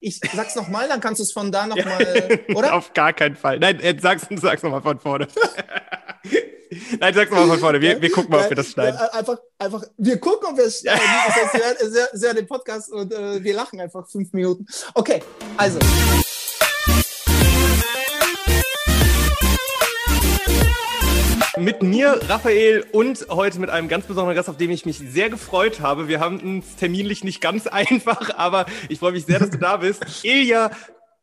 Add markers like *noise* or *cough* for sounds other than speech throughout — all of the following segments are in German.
Ich sag's nochmal, dann kannst du es von da nochmal, oder? Auf gar keinen Fall. Nein, äh, sag's, sag's nochmal von vorne. *laughs* Nein, sag's nochmal von vorne. Wir, wir gucken mal, ob wir das schneiden. Einfach, einfach, wir gucken, ob wir es schneiden. Das heißt, wir, hören, wir den Podcast und äh, wir lachen einfach fünf Minuten. Okay, also. Mit mir, Raphael, und heute mit einem ganz besonderen Gast, auf den ich mich sehr gefreut habe. Wir haben es terminlich nicht ganz *laughs* einfach, aber ich freue mich sehr, dass du da bist. Ilja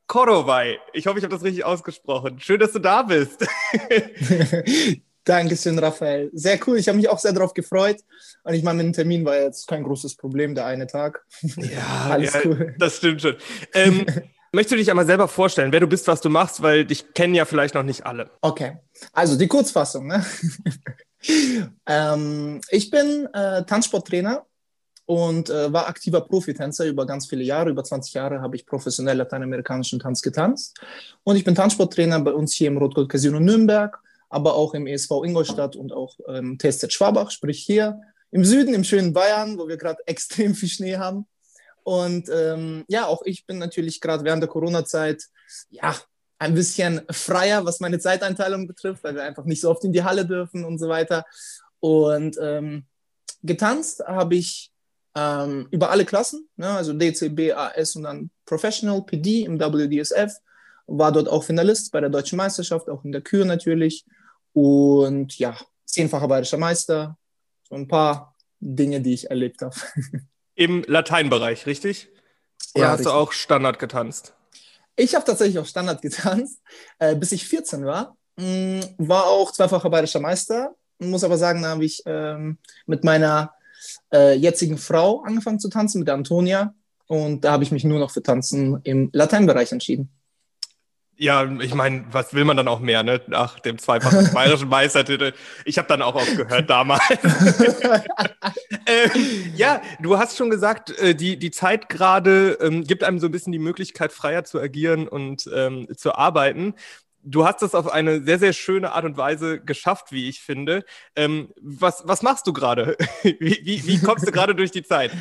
Korovai. Ich hoffe, ich habe das richtig ausgesprochen. Schön, dass du da bist. *laughs* Dankeschön, Raphael. Sehr cool. Ich habe mich auch sehr darauf gefreut. Und ich meine, mit dem Termin war jetzt kein großes Problem, der eine Tag. Ja, *laughs* alles ja, cool. Das stimmt schon. Ähm, Möchtest du dich einmal selber vorstellen, wer du bist, was du machst, weil dich kennen ja vielleicht noch nicht alle. Okay, also die Kurzfassung. Ne? *laughs* ähm, ich bin äh, Tanzsporttrainer und äh, war aktiver Profitänzer über ganz viele Jahre. Über 20 Jahre habe ich professionell lateinamerikanischen Tanz getanzt. Und ich bin Tanzsporttrainer bei uns hier im Rotgold Casino Nürnberg, aber auch im ESV Ingolstadt und auch im TSZ Schwabach, sprich hier im Süden, im schönen Bayern, wo wir gerade *laughs* extrem viel Schnee haben. Und ähm, ja, auch ich bin natürlich gerade während der Corona-Zeit ja ein bisschen freier, was meine Zeiteinteilung betrifft, weil wir einfach nicht so oft in die Halle dürfen und so weiter. Und ähm, getanzt habe ich ähm, über alle Klassen, ne, also DCB, AS und dann Professional, PD im WDSF. War dort auch Finalist bei der Deutschen Meisterschaft, auch in der Kür natürlich. Und ja, zehnfacher bayerischer Meister. So ein paar Dinge, die ich erlebt habe. *laughs* Im Lateinbereich, richtig? Oder ja, hast richtig. du auch Standard getanzt? Ich habe tatsächlich auch Standard getanzt, äh, bis ich 14 war. Mm, war auch zweifacher bayerischer Meister. Muss aber sagen, da habe ich ähm, mit meiner äh, jetzigen Frau angefangen zu tanzen, mit der Antonia. Und da habe ich mich nur noch für Tanzen im Lateinbereich entschieden. Ja, ich meine, was will man dann auch mehr, ne? Nach dem zweifachen bayerischen Meistertitel. Ich habe dann auch aufgehört damals. *laughs* äh, ja, du hast schon gesagt, äh, die, die Zeit gerade ähm, gibt einem so ein bisschen die Möglichkeit, freier zu agieren und ähm, zu arbeiten. Du hast das auf eine sehr, sehr schöne Art und Weise geschafft, wie ich finde. Ähm, was, was machst du gerade? *laughs* wie, wie, wie kommst du gerade durch die Zeit?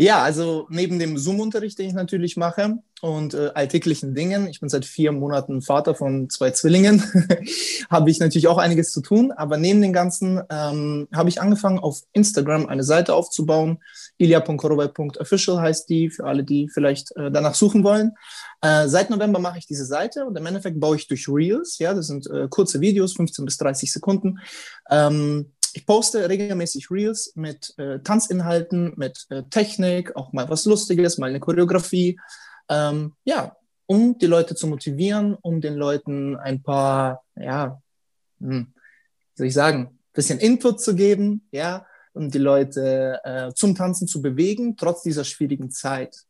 Ja, also neben dem Zoom-Unterricht, den ich natürlich mache und äh, alltäglichen Dingen, ich bin seit vier Monaten Vater von zwei Zwillingen, *laughs* habe ich natürlich auch einiges zu tun. Aber neben dem Ganzen ähm, habe ich angefangen, auf Instagram eine Seite aufzubauen. ilia.korobay.official heißt die, für alle, die vielleicht äh, danach suchen wollen. Äh, seit November mache ich diese Seite und im Endeffekt baue ich durch Reels, ja, das sind äh, kurze Videos, 15 bis 30 Sekunden. Ähm, ich poste regelmäßig Reels mit äh, Tanzinhalten, mit äh, Technik, auch mal was Lustiges, mal eine Choreografie. Ähm, ja, um die Leute zu motivieren, um den Leuten ein paar, ja, hm, soll ich sagen, bisschen Input zu geben, ja, um die Leute äh, zum Tanzen zu bewegen, trotz dieser schwierigen Zeit.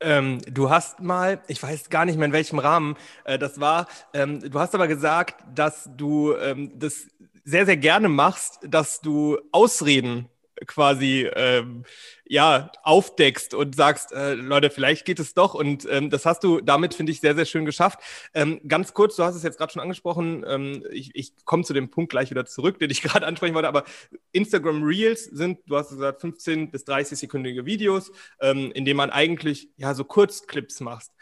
Ähm, du hast mal, ich weiß gar nicht mehr in welchem Rahmen äh, das war, ähm, du hast aber gesagt, dass du ähm, das sehr, sehr gerne machst, dass du Ausreden quasi ähm, ja aufdeckst und sagst, äh, Leute, vielleicht geht es doch. Und ähm, das hast du damit, finde ich, sehr, sehr schön geschafft. Ähm, ganz kurz, du hast es jetzt gerade schon angesprochen, ähm, ich, ich komme zu dem Punkt gleich wieder zurück, den ich *laughs* gerade ansprechen wollte, aber Instagram Reels sind, du hast gesagt, 15 bis 30 sekündige Videos, ähm, in denen man eigentlich ja so Kurzclips machst.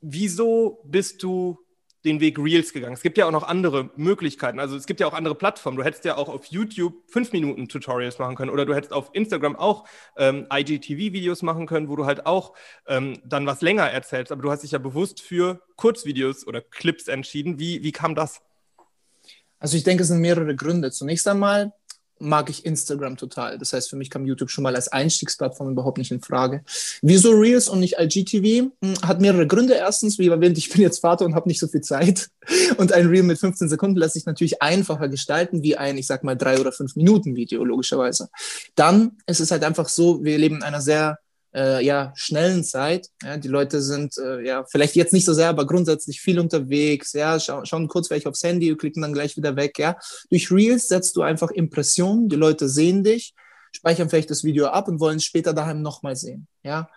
Wieso bist du den Weg Reels gegangen. Es gibt ja auch noch andere Möglichkeiten. Also es gibt ja auch andere Plattformen. Du hättest ja auch auf YouTube fünf Minuten Tutorials machen können oder du hättest auf Instagram auch ähm, IGTV-Videos machen können, wo du halt auch ähm, dann was länger erzählst. Aber du hast dich ja bewusst für Kurzvideos oder Clips entschieden. Wie, wie kam das? Also ich denke, es sind mehrere Gründe. Zunächst einmal mag ich Instagram total. Das heißt, für mich kam YouTube schon mal als Einstiegsplattform überhaupt nicht in Frage. Wieso Reels und nicht IGTV? Hm, hat mehrere Gründe. Erstens, wie erwähnt, ich bin jetzt Vater und habe nicht so viel Zeit. *laughs* Und ein Reel mit 15 Sekunden lässt sich natürlich einfacher gestalten wie ein, ich sag mal, drei oder fünf Minuten Video, logischerweise. Dann ist es halt einfach so, wir leben in einer sehr äh, ja, schnellen Zeit. Ja, die Leute sind äh, ja vielleicht jetzt nicht so sehr, aber grundsätzlich viel unterwegs. Ja, scha schauen kurz vielleicht aufs Handy, klicken dann gleich wieder weg. Ja, durch Reels setzt du einfach Impressionen. Die Leute sehen dich, speichern vielleicht das Video ab und wollen es später daheim nochmal sehen. Ja,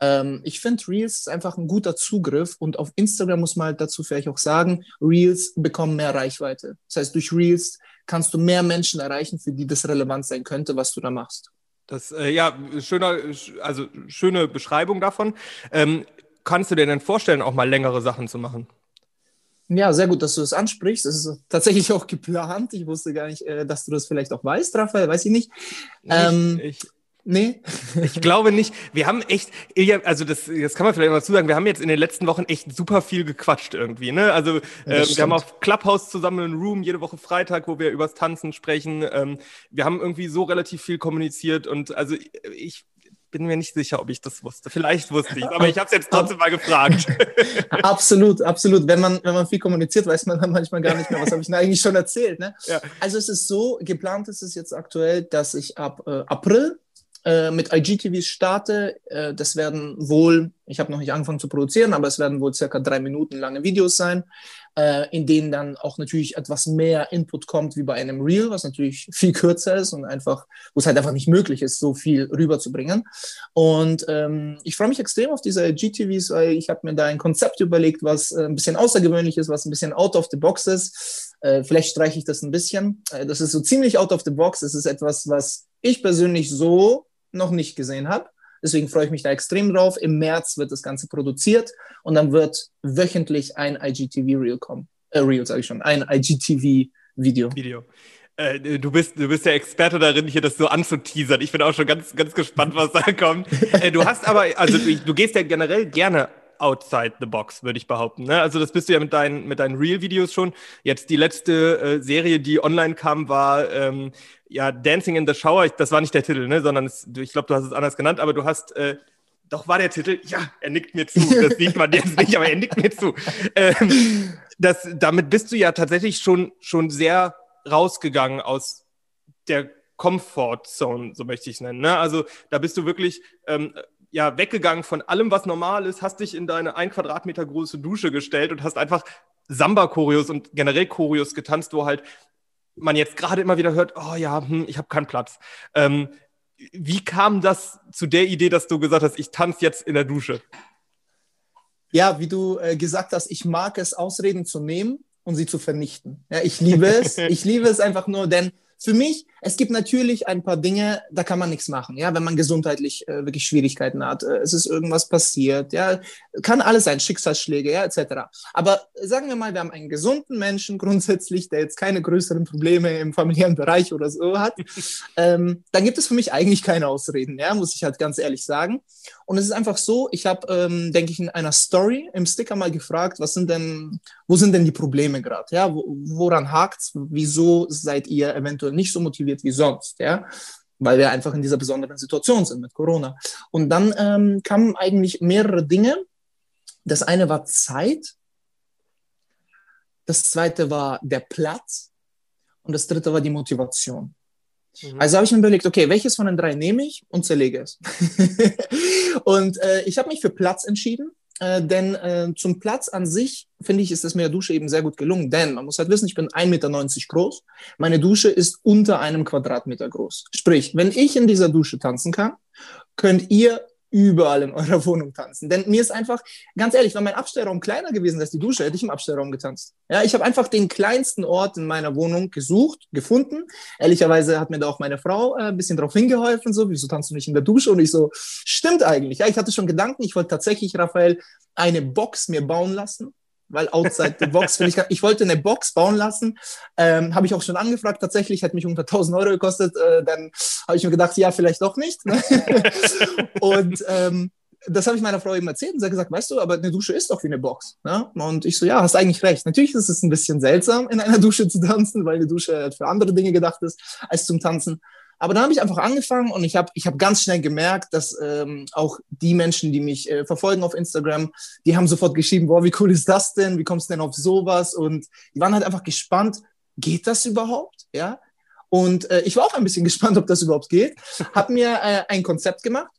ähm, ich finde Reels ist einfach ein guter Zugriff und auf Instagram muss man halt dazu vielleicht auch sagen, Reels bekommen mehr Reichweite. Das heißt, durch Reels kannst du mehr Menschen erreichen, für die das relevant sein könnte, was du da machst. Das, äh, ja, schöner, also schöne Beschreibung davon. Ähm, kannst du dir denn vorstellen, auch mal längere Sachen zu machen? Ja, sehr gut, dass du das ansprichst. Das ist tatsächlich *laughs* auch geplant. Ich wusste gar nicht, äh, dass du das vielleicht auch weißt, Raphael, weiß ich nicht. Ähm, ich, Nee. ich glaube nicht. Wir haben echt, also das, das kann man vielleicht mal zusagen, wir haben jetzt in den letzten Wochen echt super viel gequatscht irgendwie. Ne? Also äh, wir haben auf Clubhouse zusammen einen Room jede Woche Freitag, wo wir übers Tanzen sprechen. Ähm, wir haben irgendwie so relativ viel kommuniziert und also ich bin mir nicht sicher, ob ich das wusste. Vielleicht wusste ich aber ich habe es jetzt trotzdem mal gefragt. *laughs* absolut, absolut. Wenn man, wenn man viel kommuniziert, weiß man dann manchmal gar nicht mehr, was habe ich denn eigentlich schon erzählt. Ne? Ja. Also es ist so, geplant ist es jetzt aktuell, dass ich ab äh, April äh, mit IGTVs starte. Äh, das werden wohl, ich habe noch nicht angefangen zu produzieren, aber es werden wohl circa drei Minuten lange Videos sein, äh, in denen dann auch natürlich etwas mehr Input kommt wie bei einem Reel, was natürlich *laughs* viel kürzer ist und einfach, wo es halt einfach nicht möglich ist, so viel rüberzubringen. Und ähm, ich freue mich extrem auf diese IGTVs, weil ich habe mir da ein Konzept überlegt, was äh, ein bisschen außergewöhnlich ist, was ein bisschen out of the box ist. Äh, vielleicht streiche ich das ein bisschen. Das ist so ziemlich out of the box. Es ist etwas, was ich persönlich so noch nicht gesehen habe. Deswegen freue ich mich da extrem drauf. Im März wird das Ganze produziert und dann wird wöchentlich ein IGTV-Reel kommen. Äh, Reel sage ich schon, ein IGTV-Video. Video. Äh, du, bist, du bist der Experte darin, hier das so anzuteasern. Ich bin auch schon ganz, ganz gespannt, was da kommt. Äh, du hast aber, also du, du gehst ja generell gerne outside the box, würde ich behaupten. Ne? Also das bist du ja mit deinen, mit deinen Real-Videos schon. Jetzt die letzte äh, Serie, die online kam, war ähm, ja Dancing in the Shower. Ich, das war nicht der Titel, ne? sondern es, ich glaube, du hast es anders genannt, aber du hast, äh, doch war der Titel, ja, er nickt mir zu. Das sieht man jetzt nicht, aber er nickt mir zu. Ähm, das, damit bist du ja tatsächlich schon, schon sehr rausgegangen aus der Comfort Zone, so möchte ich es nennen. Ne? Also da bist du wirklich ähm, ja, weggegangen von allem, was normal ist, hast dich in deine ein Quadratmeter große Dusche gestellt und hast einfach Samba-Choreos und generell Choreos getanzt, wo halt man jetzt gerade immer wieder hört, oh ja, hm, ich habe keinen Platz. Ähm, wie kam das zu der Idee, dass du gesagt hast, ich tanze jetzt in der Dusche? Ja, wie du äh, gesagt hast, ich mag es, Ausreden zu nehmen und sie zu vernichten. Ja, ich liebe es. *laughs* ich liebe es einfach nur, denn für mich, es gibt natürlich ein paar Dinge, da kann man nichts machen, ja, wenn man gesundheitlich äh, wirklich Schwierigkeiten hat, äh, es ist irgendwas passiert, ja, kann alles sein, Schicksalsschläge, ja, etc. Aber sagen wir mal, wir haben einen gesunden Menschen grundsätzlich, der jetzt keine größeren Probleme im familiären Bereich oder so hat, *laughs* ähm, dann gibt es für mich eigentlich keine Ausreden, ja, muss ich halt ganz ehrlich sagen. Und es ist einfach so, ich habe, ähm, denke ich, in einer Story im Sticker mal gefragt, was sind denn, wo sind denn die Probleme gerade, ja, woran hakt's, wieso seid ihr eventuell nicht so motiviert wie sonst, ja, weil wir einfach in dieser besonderen Situation sind mit Corona. Und dann ähm, kamen eigentlich mehrere Dinge. Das eine war Zeit, das zweite war der Platz und das dritte war die Motivation. Mhm. Also habe ich mir überlegt, okay, welches von den drei nehme ich und zerlege es. *laughs* und äh, ich habe mich für Platz entschieden, äh, denn äh, zum Platz an sich, finde ich, ist das mit der Dusche eben sehr gut gelungen. Denn man muss halt wissen, ich bin 1,90 Meter groß. Meine Dusche ist unter einem Quadratmeter groß. Sprich, wenn ich in dieser Dusche tanzen kann, könnt ihr überall in eurer *laughs* Wohnung tanzen. Denn mir ist einfach, ganz ehrlich, wenn mein Abstellraum kleiner gewesen als die Dusche, hätte ich im Abstellraum getanzt. Ja, ich habe einfach den kleinsten Ort in meiner Wohnung gesucht, gefunden. Ehrlicherweise hat mir da auch meine Frau äh, ein bisschen drauf hingeholfen, so, wieso tanzt du nicht in der Dusche? Und ich so, stimmt eigentlich. Ja, ich hatte schon Gedanken, ich wollte tatsächlich, Raphael, eine Box mir bauen lassen weil outside the box finde ich, ich wollte eine Box bauen lassen, ähm, habe ich auch schon angefragt, tatsächlich, hat mich unter 1000 Euro gekostet, äh, dann habe ich mir gedacht, ja, vielleicht doch nicht. *laughs* Und ähm, das habe ich meiner Frau eben erzählt und sie hat gesagt, weißt du, aber eine Dusche ist doch wie eine Box. Ne? Und ich so, ja, hast eigentlich recht. Natürlich ist es ein bisschen seltsam, in einer Dusche zu tanzen, weil eine Dusche für andere Dinge gedacht ist als zum Tanzen. Aber dann habe ich einfach angefangen und ich habe ich hab ganz schnell gemerkt, dass ähm, auch die Menschen, die mich äh, verfolgen auf Instagram, die haben sofort geschrieben, boah, wie cool ist das denn? Wie kommst du denn auf sowas? Und die waren halt einfach gespannt, geht das überhaupt? Ja. Und äh, ich war auch ein bisschen *laughs* gespannt, ob das überhaupt geht. Habe mir äh, ein Konzept gemacht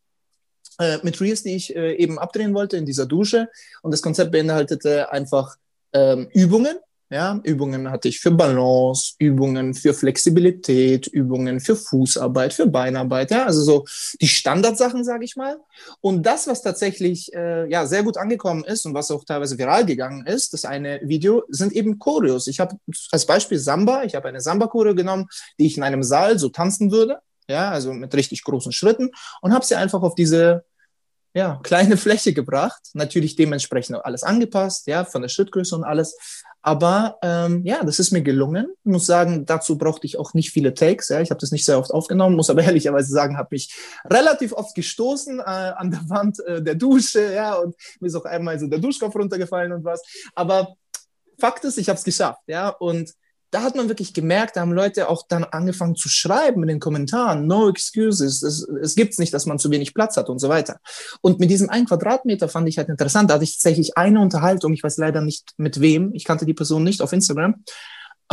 äh, mit Reels, die ich äh, eben abdrehen wollte in dieser Dusche. Und das Konzept beinhaltete einfach ähm, Übungen, ja, Übungen hatte ich für Balance, Übungen für Flexibilität, Übungen für Fußarbeit, für Beinarbeit, ja, also so die Standardsachen, sage ich mal. Und das, was tatsächlich äh, ja sehr gut angekommen ist und was auch teilweise viral gegangen ist, das eine Video, sind eben Choreos. Ich habe als Beispiel Samba, ich habe eine Samba-Choreo genommen, die ich in einem Saal so tanzen würde. ja, also mit richtig großen Schritten und habe sie einfach auf diese ja, kleine *laughs* Fläche gebracht. Natürlich dementsprechend alles angepasst, ja, von der Schrittgröße und alles. Aber ähm, ja, das ist mir gelungen. Ich muss sagen, dazu brauchte ich auch nicht viele Takes. Ja. Ich habe das nicht sehr oft aufgenommen, muss aber *laughs* ehrlicherweise sagen, habe mich relativ oft gestoßen äh, an der Wand äh, der Dusche, ja, und mir ist auch einmal so der Duschkopf runtergefallen und was. Aber Fakt ist, ich habe es geschafft, ja, und da hat man wirklich gemerkt, da haben Leute auch dann angefangen zu schreiben in den Kommentaren, no excuses, es, es gibt's nicht, dass man zu wenig Platz hat und so weiter. Und mit diesem einen Quadratmeter fand ich halt interessant, da hatte ich tatsächlich eine Unterhaltung, ich weiß leider nicht mit wem, ich kannte die Person nicht auf Instagram,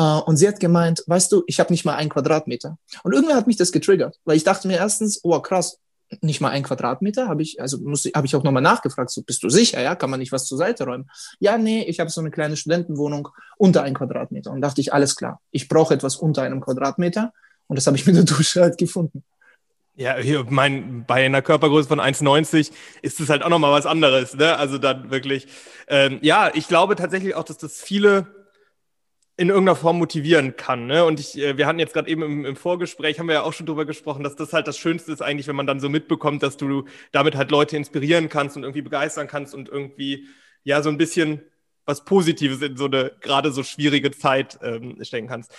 Uh, und sie hat gemeint, weißt du, ich habe nicht mal einen Quadratmeter. Und irgendwer hat mich das getriggert, weil ich dachte mir erstens, oh krass, nicht mal ein Quadratmeter, habe ich, also muss, habe ich auch nochmal nachgefragt, so bist du sicher, ja, kann man nicht was zur Seite räumen? Ja, nee, ich habe so eine kleine Studentenwohnung unter ein Quadratmeter und dachte ich, alles klar, ich brauche etwas unter einem Quadratmeter und das habe ich *laughs* mit der Dusche halt gefunden. Ja, hier, mein, bei einer Körpergröße von 1,90 ist es halt auch nochmal was anderes, ne? Also dann wirklich, ähm, ja, ich glaube tatsächlich auch, dass das viele in irgendeiner Form motivieren kann. Ne? Und ich, äh, wir hatten jetzt gerade eben im, im, Vorgespräch, haben wir ja auch schon drüber gesprochen, dass das halt das Schönste ist eigentlich, wenn man dann so mitbekommt, dass du damit halt Leute inspirieren kannst und irgendwie begeistern kannst und irgendwie ja so ein bisschen was Positives in so eine gerade so schwierige Zeit ähm, stecken kannst.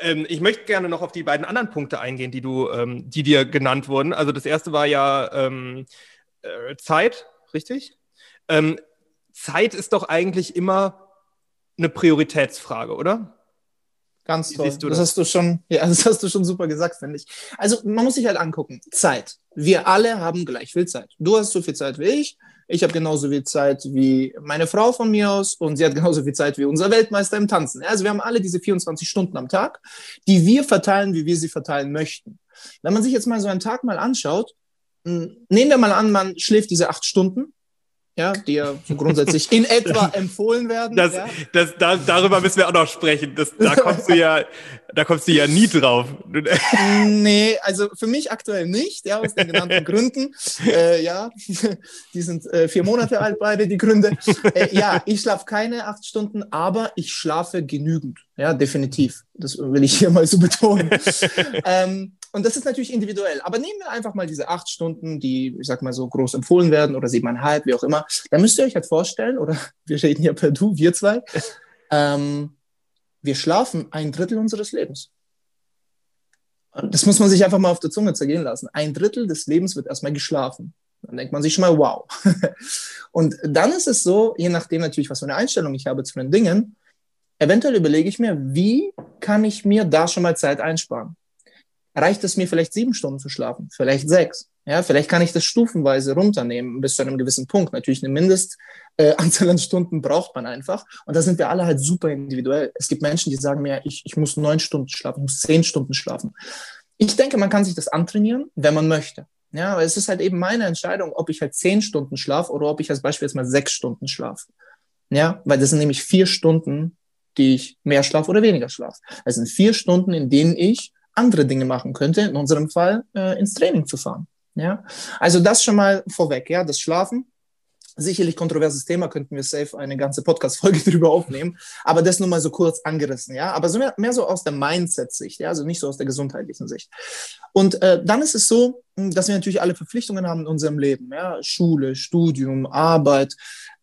Ähm, ich möchte gerne noch auf die beiden anderen Punkte eingehen, die du, ähm, die dir genannt wurden. Also das erste war ja ähm, äh, Zeit, richtig? Ähm, Zeit ist doch eigentlich immer eine Prioritätsfrage, oder? Ganz toll. Das? das? hast du schon, ja, *laughs* das hast du schon super gesagt, finde ich. Also man muss sich halt angucken. Zeit. Wir alle haben gleich viel Zeit. Du hast so viel Zeit wie ich. Ich habe genauso viel Zeit wie meine Frau von mir aus und sie hat *laughs* genauso viel Zeit wie unser Weltmeister im Tanzen. Also wir haben alle diese 24 Stunden am Tag, die wir verteilen, wie wir sie verteilen möchten. Wenn man sich jetzt mal so einen Tag mal anschaut, hm, nehmen wir mal an, man schläft diese acht Stunden, ja, die ja so grundsätzlich in etwa *laughs* empfohlen werden. Das, ja. das, da, darüber müssen wir auch noch sprechen. Das, da *laughs* kommst du ja, da kommst du ja nie drauf. nee, also für mich aktuell nicht, ja, aus den genannten *laughs* Gründen. Äh, ja, die sind äh, vier Monate alt beide, die Gründe. Äh, ja, ich schlafe keine acht Stunden, aber ich schlafe genügend. Ja, definitiv. Das will ich hier mal so betonen. ähm, und das ist natürlich individuell. Aber nehmen wir einfach mal diese acht Stunden, die, ich sag mal so, groß empfohlen werden oder siebeneinhalb, wie auch immer. Da müsst ihr euch halt vorstellen, oder *laughs* wir reden ja per Du, wir zwei, ähm, wir schlafen ein Drittel unseres Lebens. Das muss man sich einfach mal auf der Zunge zergehen lassen. Ein Drittel des Lebens wird erstmal geschlafen. Dann denkt man sich schon mal, wow. *laughs* Und dann ist es so, je nachdem natürlich, was für eine Einstellung ich habe zu den Dingen, eventuell überlege ich mir, wie kann ich mir da schon mal Zeit einsparen? Reicht es mir vielleicht sieben Stunden zu schlafen, vielleicht sechs. Ja, vielleicht kann ich das stufenweise runternehmen bis zu einem gewissen Punkt. Natürlich eine Mindestanzahl äh, *laughs* an Stunden braucht man einfach. Und da sind wir alle halt super individuell. Es gibt Menschen, die sagen mir, ich, ich muss neun Stunden schlafen, ich muss zehn Stunden schlafen. Ich denke, man kann sich das antrainieren, wenn man möchte. Ja, aber es ist halt eben meine Entscheidung, ob ich halt zehn Stunden schlafe oder ob ich als Beispiel jetzt mal sechs Stunden schlafe. Ja, weil das sind nämlich vier Stunden, die ich mehr schlafe oder weniger schlafe. Das sind vier Stunden, in denen ich andere Dinge machen könnte, in unserem Fall äh, ins Training zu fahren. Ja, also das schon mal vorweg, ja, das Schlafen. Sicherlich kontroverses Thema, könnten wir safe eine ganze Podcast-Folge *laughs* drüber aufnehmen, aber das nur mal so kurz angerissen, ja, aber so mehr, mehr so aus der Mindset-Sicht, ja, also nicht so aus der gesundheitlichen Sicht. Und äh, dann ist es so, dass wir natürlich alle Verpflichtungen haben in unserem Leben, ja, Schule, Studium, Arbeit,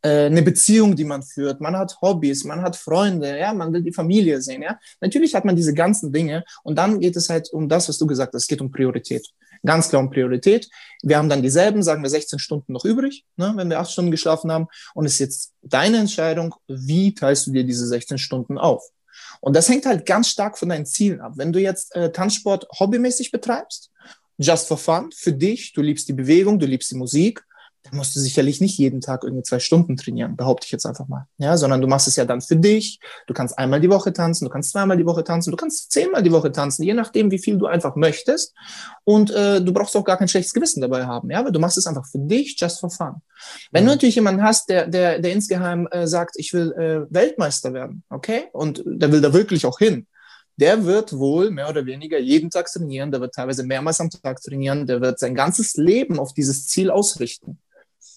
äh, eine Beziehung, die man führt, man hat Hobbys, man hat Freunde, ja, man will die Familie sehen, ja. Natürlich hat man diese ganzen Dinge und dann geht es halt um das, was du gesagt hast, es geht um Priorität. Ganz klar um Priorität. Wir haben dann dieselben, sagen wir 16 Stunden noch übrig, ne, wenn wir acht Stunden geschlafen haben und es ist jetzt deine Entscheidung, wie teilst du dir diese 16 Stunden auf? Und das hängt halt ganz stark von deinen Zielen ab. Wenn du jetzt äh, Tanzsport hobbymäßig betreibst, just for fun, für dich, du liebst die Bewegung, du liebst die Musik, dann musst du sicherlich nicht jeden Tag irgendwie zwei Stunden trainieren, behaupte ich jetzt einfach mal. Ja, sondern du machst es ja dann für dich. Du kannst einmal die Woche tanzen, du kannst zweimal die Woche tanzen, du kannst zehnmal die Woche tanzen, je nachdem, wie viel du einfach möchtest. Und äh, du brauchst auch gar kein schlechtes Gewissen dabei haben, ja, weil du machst es einfach für dich, just for fun. Wenn mhm. du natürlich jemanden hast, der, der, der insgeheim äh, sagt, ich will äh, Weltmeister werden, okay, und der will da wirklich auch hin, der wird wohl mehr oder weniger jeden Tag trainieren, der wird teilweise mehrmals am Tag trainieren, der wird sein ganzes Leben auf dieses Ziel ausrichten.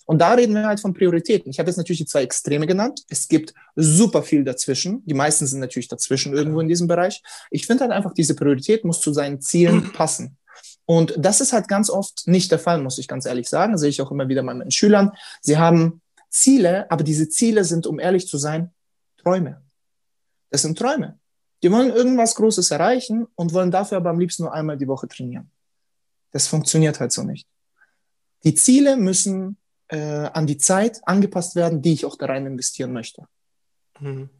Und da reden wir halt von Prioritäten. Ich habe jetzt natürlich die zwei Extreme genannt. Es gibt super viel dazwischen. Die meisten sind natürlich dazwischen irgendwo in diesem Bereich. Ich finde halt einfach, diese Priorität muss zu seinen Zielen *clears throat* passen. Und das ist halt ganz oft nicht der Fall, muss ich ganz ehrlich sagen. Das sehe ich auch immer wieder bei meinen Schülern. Sie haben Ziele, aber diese Ziele sind, um ehrlich zu sein, Träume. Das sind Träume. Die wollen irgendwas Großes erreichen und wollen dafür aber am liebsten nur einmal die Woche trainieren. Das funktioniert halt so nicht. Die Ziele müssen äh, an die Zeit angepasst werden, die ich auch da rein investieren möchte. Mhm.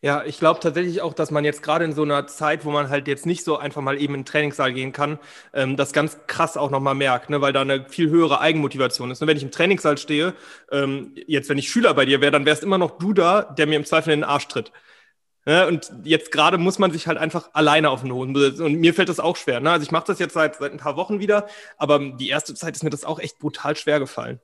Ja, ich glaube tatsächlich auch, dass man jetzt gerade in so einer Zeit, wo man halt jetzt nicht so einfach mal eben in den Trainingssaal gehen kann, ähm, das ganz krass auch nochmal merkt, ne? weil da eine viel höhere Eigenmotivation ist. Und wenn ich im Trainingssaal stehe, ähm, jetzt wenn ich Schüler bei dir wäre, dann wärst immer noch du da, der mir im Zweifel in den Arsch tritt. Ne? Und jetzt gerade muss man sich halt einfach alleine auf den Hoden besitzen. Und mir fällt das auch schwer. Ne? Also ich mache das jetzt seit, seit ein paar Wochen wieder, aber die erste Zeit ist mir das auch echt brutal schwer gefallen.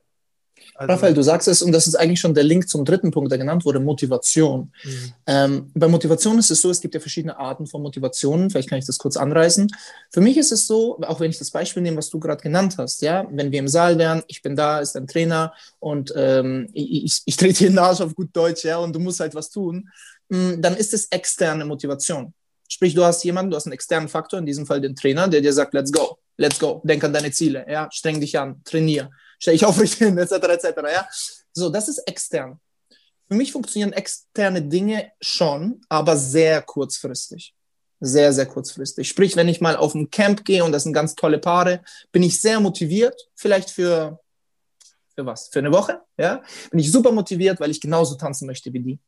Also, Raphael, du sagst es, und das ist eigentlich schon der Link zum dritten Punkt, der genannt wurde, Motivation. Mhm. Ähm, bei Motivation ist es so, es gibt ja verschiedene Arten von Motivationen. Vielleicht kann ich das kurz anreißen. Für mich ist es so, auch wenn ich das Beispiel nehme, was du gerade genannt hast, ja, wenn wir im Saal wären, ich bin da, ist ein Trainer und ähm, ich, ich, ich trete den Arsch auf gut Deutsch, ja, und du musst halt was tun, mm, dann ist es externe Motivation. Sprich, du hast jemanden, du hast einen externen Faktor, in diesem Fall den Trainer, der dir sagt, let's go, let's go, denk an deine Ziele, ja, streng dich an, trainier stelle ich aufrecht *laughs* hin, etc., etc., ja. So, das ist extern. Für mich funktionieren externe Dinge schon, aber sehr kurzfristig. Sehr, sehr kurzfristig. Sprich, wenn ich mal auf ein Camp gehe und das sind ganz tolle Paare, bin ich sehr motiviert, vielleicht für, für was? Für eine Woche, ja? Bin ich super motiviert, weil ich genauso tanzen möchte wie die.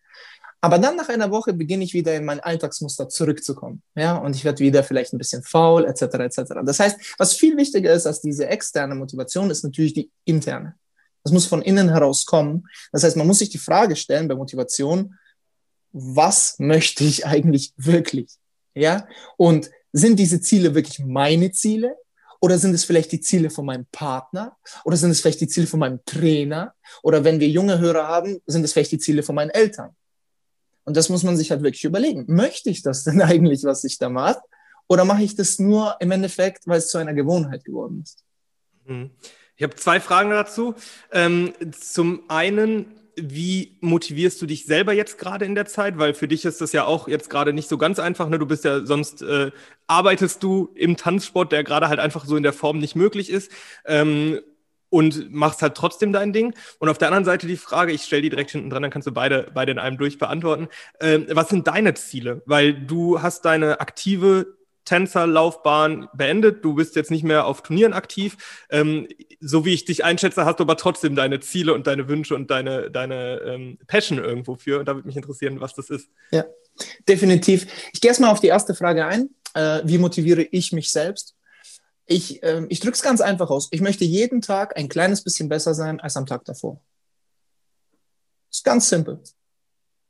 Aber dann nach einer Woche beginne ich wieder in mein Alltagsmuster zurückzukommen. Ja, und ich werde wieder vielleicht ein bisschen faul, etc., etc. Das heißt, was viel wichtiger ist als diese externe Motivation, ist natürlich die interne. Das muss von innen heraus kommen. Das heißt, man muss sich die Frage stellen bei Motivation, was möchte ich eigentlich wirklich? Ja, und sind diese Ziele wirklich meine Ziele? Oder sind es vielleicht die Ziele von meinem Partner? Oder sind es vielleicht die Ziele von meinem Trainer? Oder wenn wir junge Hörer haben, sind es vielleicht die Ziele von meinen Eltern? Und das muss man sich halt wirklich überlegen. Möchte ich das denn *laughs* eigentlich, was ich da mache? Oder mache ich das nur im Endeffekt, weil es zu einer Gewohnheit geworden ist? Mhm. Ich habe zwei Fragen dazu. Ähm, zum einen, wie motivierst du dich selber jetzt gerade in der Zeit? Weil für dich ist das ja auch jetzt gerade nicht so ganz einfach. Ne? Du bist ja sonst äh, arbeitest du im Tanzsport, der gerade halt einfach so in der Form nicht möglich ist. Ähm, und machst halt trotzdem dein Ding. Und auf der anderen Seite die Frage, ich stelle die direkt hinten dran, dann kannst du beide, beide in einem durch beantworten. Ähm, was sind deine Ziele? Weil du hast deine aktive Tänzerlaufbahn beendet. Du bist jetzt nicht mehr auf Turnieren aktiv. Ähm, so wie ich dich einschätze, hast du aber trotzdem deine Ziele und deine Wünsche und deine, deine ähm, Passion irgendwo für. Und da würde mich interessieren, was das ist. Ja, definitiv. Ich gehe erstmal auf die erste Frage ein. Äh, wie motiviere ich mich selbst? Ich, äh, ich drücke es ganz einfach aus. Ich möchte jeden Tag ein kleines bisschen besser sein als am Tag davor. Ist ganz simpel.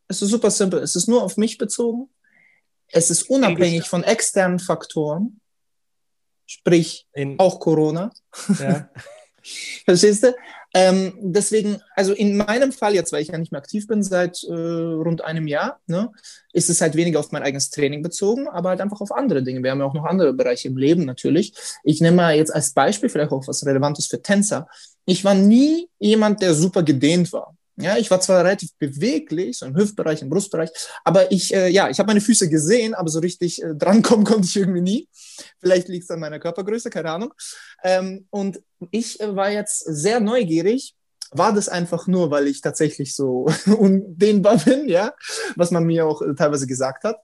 Es ist super simpel. Es ist nur auf mich bezogen. Es ist unabhängig von externen Faktoren, sprich In, auch Corona. Ja. *laughs* Verstehst du? Ähm, deswegen, also in meinem Fall jetzt, weil ich ja nicht mehr aktiv bin seit äh, rund einem Jahr, ne, ist es halt weniger auf mein eigenes Training bezogen, aber halt einfach auf andere Dinge. Wir haben ja auch noch andere Bereiche im Leben natürlich. Ich nehme mal jetzt als Beispiel vielleicht auch was Relevantes für Tänzer. Ich war nie jemand, der super gedehnt war. Ja, ich war zwar relativ beweglich, so im Hüftbereich, im Brustbereich, aber ich, äh, ja, ich habe meine Füße gesehen, aber so richtig äh, drankommen *laughs* konnte ich irgendwie nie. Vielleicht liegt es an meiner Körpergröße, keine Ahnung. Ähm, und ich äh, war jetzt sehr neugierig. War das einfach nur, weil ich tatsächlich so *laughs* undehnbar bin, ja, was man mir auch äh, teilweise gesagt hat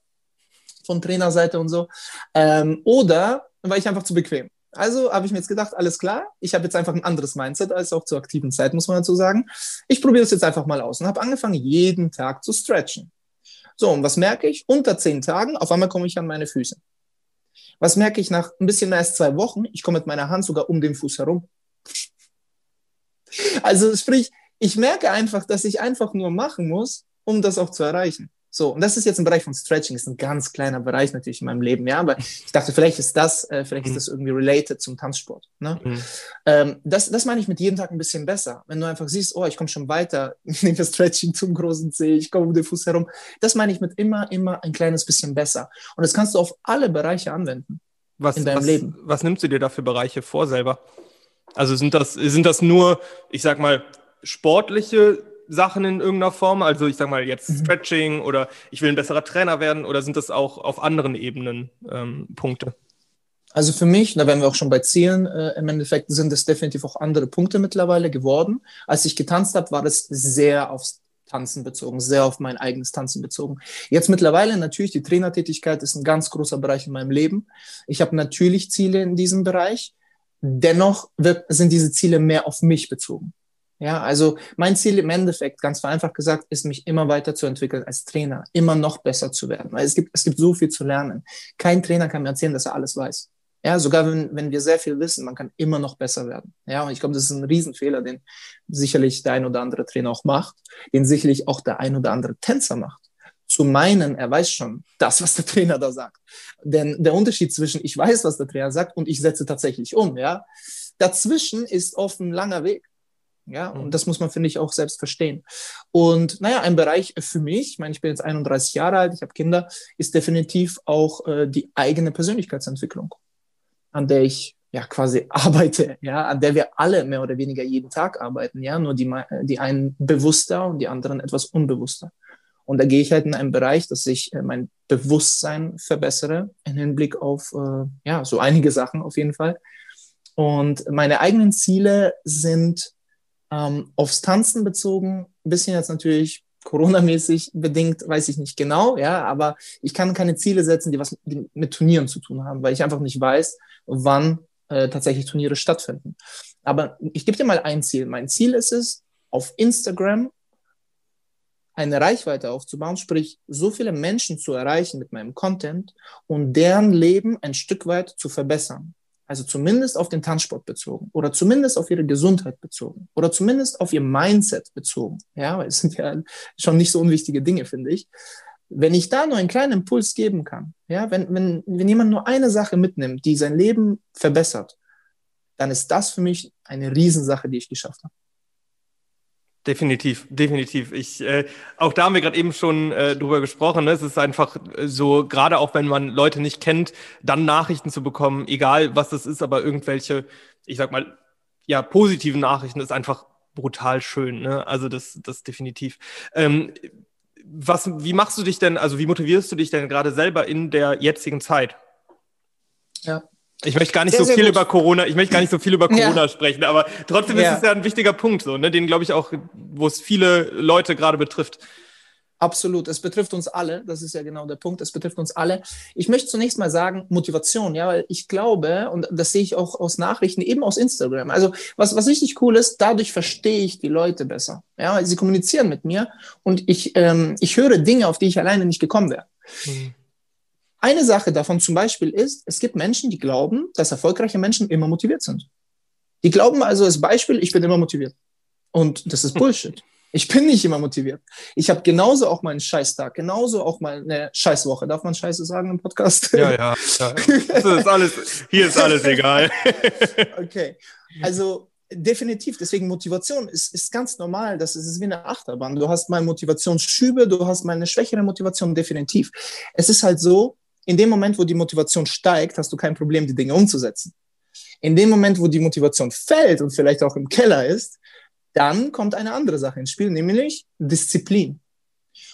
von Trainerseite und so, ähm, oder war ich einfach zu bequem? Also habe ich mir jetzt gedacht, alles klar, ich habe jetzt einfach ein anderes Mindset als auch zur aktiven Zeit, muss man dazu sagen. Ich probiere es jetzt einfach mal aus und habe angefangen, jeden Tag zu stretchen. So, und was merke ich? Unter zehn Tagen, auf einmal komme ich an meine Füße. Was merke ich nach ein bisschen mehr als zwei Wochen? Ich komme mit meiner Hand sogar um den Fuß herum. Also sprich, ich merke einfach, dass ich einfach nur machen muss, um das auch zu erreichen. So, und das ist jetzt im Bereich von Stretching, ist ein ganz kleiner Bereich natürlich in meinem Leben, ja, aber ich dachte, vielleicht ist das, äh, vielleicht ist mhm. das irgendwie related zum Tanzsport. Ne? Mhm. Ähm, das, das meine ich mit jedem Tag ein bisschen besser. Wenn du einfach siehst, oh, ich komme schon weiter, *laughs* nehme das Stretching zum großen Zeh, ich komme um den Fuß herum. Das meine ich mit immer, immer ein kleines bisschen besser. Und das kannst du auf alle Bereiche anwenden was, in deinem was, Leben. Was nimmst du dir da für Bereiche vor selber? Also sind das, sind das nur, ich sag mal, sportliche Sachen in irgendeiner Form? Also ich sag mal jetzt mhm. Stretching oder ich will ein besserer Trainer werden oder sind das auch auf anderen Ebenen ähm, Punkte? Also für mich, da wären wir auch schon bei Zielen, äh, im Endeffekt sind es definitiv auch andere Punkte mittlerweile geworden. Als ich getanzt habe, war das sehr aufs Tanzen bezogen, sehr auf mein eigenes Tanzen bezogen. Jetzt mittlerweile natürlich, die Trainertätigkeit ist ein ganz großer Bereich in meinem Leben. Ich habe natürlich Ziele in diesem Bereich. Dennoch wird, sind diese Ziele mehr auf mich bezogen. Ja, also mein Ziel im Endeffekt, ganz vereinfacht gesagt, ist, mich immer weiterzuentwickeln als Trainer, immer noch besser zu werden, weil es gibt, es gibt so viel zu lernen. Kein Trainer kann mir erzählen, dass er alles weiß. Ja, sogar wenn, wenn wir sehr viel wissen, man kann immer noch besser werden. Ja, und ich glaube, das ist ein Riesenfehler, den sicherlich der ein oder andere Trainer auch macht, den sicherlich auch der ein oder andere Tänzer macht. Zu meinen, er weiß schon das, was der Trainer da sagt. Denn der Unterschied zwischen ich weiß, was der Trainer sagt und ich setze tatsächlich um, ja, dazwischen ist oft ein langer Weg. Ja, und mhm. das muss man, finde ich, auch selbst verstehen. Und naja, ein Bereich für mich, ich meine, ich bin jetzt 31 Jahre alt, ich habe Kinder, ist definitiv auch äh, die eigene Persönlichkeitsentwicklung an der ich ja quasi *laughs* arbeite, ja, an der wir alle mehr oder weniger jeden Tag arbeiten, ja, nur die, die einen bewusster und die anderen etwas unbewusster. Und da gehe ich halt in einen Bereich, dass ich äh, mein Bewusstsein verbessere im Hinblick auf, äh, ja, so einige Sachen auf jeden Fall. Und meine eigenen Ziele sind ähm, aufs Tanzen bezogen, ein bisschen jetzt natürlich Corona-mäßig bedingt, weiß ich nicht genau, ja, aber ich kann keine Ziele setzen, die was mit Turnieren zu tun haben, weil ich einfach nicht weiß, wann äh, tatsächlich Turniere stattfinden. Aber ich gebe dir mal ein Ziel. Mein Ziel ist es, auf Instagram eine Reichweite aufzubauen, sprich so viele Menschen zu erreichen mit meinem Content und deren Leben ein Stück weit zu verbessern. Also zumindest auf den Tanzsport bezogen oder zumindest auf ihre Gesundheit bezogen oder zumindest auf ihr Mindset bezogen. Ja, weil es sind ja schon nicht so unwichtige Dinge, finde ich. Wenn ich da nur einen kleinen Impuls geben kann, ja, wenn, wenn, wenn jemand nur eine Sache mitnimmt, die sein Leben verbessert, dann ist das für mich eine Riesensache, die ich geschafft habe. Definitiv, definitiv. Ich, äh, auch da haben wir gerade eben schon äh, drüber gesprochen. Ne? Es ist einfach äh, so, gerade auch wenn man Leute nicht kennt, dann Nachrichten zu bekommen, egal was das ist, aber irgendwelche, ich sag mal, ja, positiven Nachrichten ist einfach brutal schön. Ne? Also das, das definitiv. Ähm, was, wie machst du dich denn, also wie motivierst du dich denn gerade selber in der jetzigen Zeit? Ja. Ich möchte gar nicht sehr, so viel über Corona, ich möchte gar nicht so viel über *laughs* Corona ja. sprechen, aber trotzdem ja. ist es ja ein wichtiger Punkt, so, ne, den glaube ich auch, wo es viele Leute gerade betrifft. Absolut, es betrifft uns alle, das ist ja genau der Punkt, es betrifft uns alle. Ich möchte zunächst mal sagen, Motivation, ja, weil ich glaube, und das sehe ich auch aus Nachrichten, eben aus Instagram. Also, was, was richtig cool ist, dadurch verstehe ich die Leute besser. Ja, sie kommunizieren mit mir und ich, ähm, ich höre Dinge, auf die ich alleine nicht gekommen wäre. Mhm. Eine Sache davon zum Beispiel ist, es gibt Menschen, die glauben, dass erfolgreiche Menschen immer motiviert sind. Die glauben also als Beispiel, ich bin immer motiviert. Und das ist *laughs* Bullshit. Ich bin nicht immer motiviert. Ich habe genauso auch mal einen Scheißtag, genauso auch mal eine Scheißwoche. Darf man Scheiße sagen im Podcast? Ja, ja. ja. Das ist alles, hier ist alles egal. *laughs* Okay. Also definitiv. Deswegen Motivation ist, ist ganz normal. Das ist, ist wie eine Achterbahn. Du hast mal Motivationsschübe, du hast mal eine schwächere Motivation, definitiv. Es ist halt so, in dem Moment, wo die Motivation steigt, hast du kein Problem, die Dinge umzusetzen. In dem Moment, wo die Motivation fällt und vielleicht auch im Keller ist, dann kommt eine andere Sache ins Spiel, nämlich Disziplin.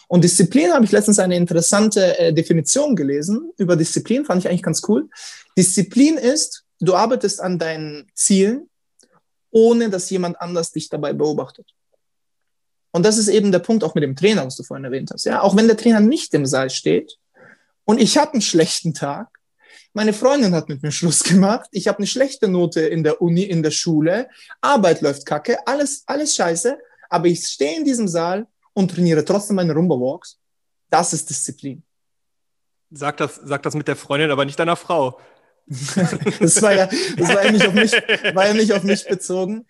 Und Disziplin habe ich letztens eine interessante äh, Definition gelesen über Disziplin, fand ich eigentlich ganz cool. Disziplin ist, du arbeitest an deinen Zielen, ohne dass jemand anders dich dabei beobachtet. Und das ist eben der Punkt auch mit dem Trainer, was du vorhin erwähnt hast. Ja, auch wenn der Trainer nicht im Saal steht, und ich habe einen schlechten Tag. Meine Freundin hat mit mir Schluss gemacht. Ich habe eine schlechte Note in der Uni, in der Schule. Arbeit läuft kacke, alles, alles scheiße. Aber ich stehe in diesem Saal und trainiere trotzdem meine Rumba-Walks. Das ist Disziplin. Sag das, sag das mit der Freundin, aber nicht deiner Frau. *laughs* das war ja, das war ja nicht auf mich, war ja nicht auf mich bezogen.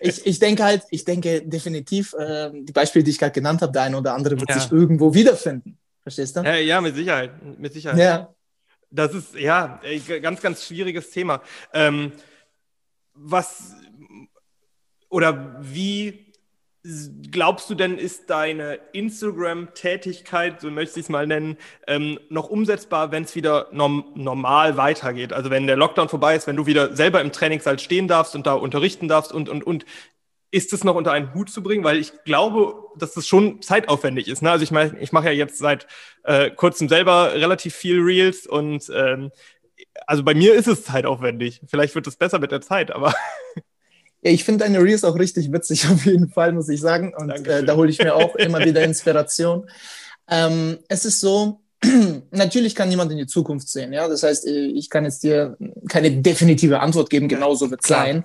Ich, ich denke halt, ich denke definitiv, äh, die Beispiele, die ich gerade genannt habe, der eine oder andere wird ja. sich irgendwo wiederfinden. Verstehst du? Ja, ja, mit Sicherheit. Mit Sicherheit. Ja. Das ist, ja, ganz, ganz schwieriges Thema. Ähm, was oder wie glaubst du denn, ist deine Instagram-Tätigkeit, so möchte ich es mal nennen, ähm, noch umsetzbar, wenn es wieder norm normal weitergeht? Also wenn der Lockdown vorbei ist, wenn du wieder selber im Trainingssaal stehen darfst und da unterrichten darfst und, und, und ist es noch unter einen Hut zu bringen? Weil ich glaube, dass das schon zeitaufwendig ist. Ne? Also ich meine, ich mache ja jetzt seit äh, kurzem selber relativ viel Reels und ähm, also bei mir ist es zeitaufwendig. Vielleicht wird es besser mit der Zeit, aber. *laughs* Ja, ich finde deine Reels auch richtig witzig, *laughs* auf jeden Fall, muss ich sagen. Und äh, da hole ich mir auch immer wieder *laughs* Inspiration. Ähm, es ist so, *clears throat* natürlich kann niemand in die Zukunft sehen. Ja, das heißt, äh, ich kann jetzt dir keine definitive Antwort geben. Genauso wird es sein.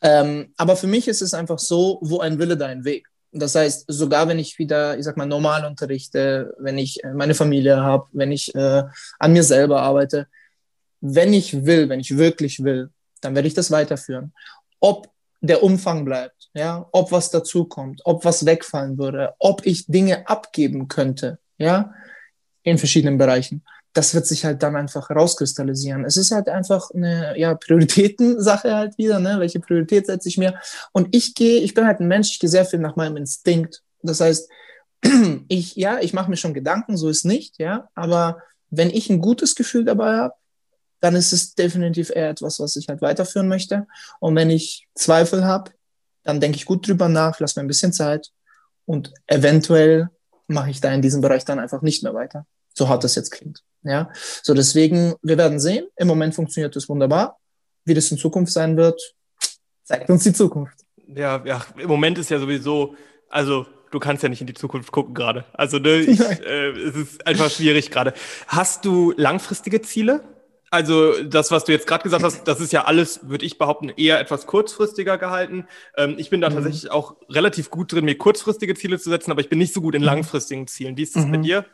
Ähm, aber für mich ist es einfach so, wo ein Wille, da ein Weg. Das heißt, sogar wenn ich wieder, ich sag mal, normal unterrichte, wenn ich äh, meine Familie habe, wenn ich äh, an mir selber arbeite, wenn ich will, wenn ich wirklich will, dann werde ich das weiterführen. Ob der Umfang bleibt, ja, ob was dazukommt, ob was wegfallen würde, ob ich Dinge abgeben könnte, ja, in verschiedenen Bereichen. Das wird sich halt dann einfach rauskristallisieren. Es ist halt einfach eine ja, Prioritätensache halt wieder, ne? Welche Priorität setze ich mir? Und ich gehe, ich bin halt ein Mensch, ich gehe sehr viel nach meinem Instinkt. Das heißt, *clears throat* ich, ja, ich mache mir schon Gedanken, so ist nicht, ja, aber wenn ich ein gutes Gefühl dabei habe, dann ist es definitiv eher etwas, was ich halt weiterführen möchte. Und wenn ich Zweifel habe, dann denke ich gut drüber nach, lass mir ein bisschen Zeit und eventuell mache ich da in diesem Bereich dann einfach nicht mehr weiter. So hart das jetzt klingt. Ja, so deswegen, wir werden sehen. Im Moment funktioniert es wunderbar. Wie das in Zukunft sein wird, zeigt uns die Zukunft. Ja, ja, im Moment ist ja sowieso, also du kannst ja nicht in die Zukunft gucken gerade. Also ne, *laughs* ich, äh, es ist einfach schwierig gerade. Hast du langfristige Ziele? Also das, was du jetzt gerade gesagt hast, das ist ja alles, würde ich behaupten, eher etwas kurzfristiger gehalten. Ähm, ich bin da mhm. tatsächlich auch relativ gut drin, mir kurzfristige Ziele zu setzen, aber ich bin nicht so gut in mhm. langfristigen Zielen. Wie ist das mhm. bei dir?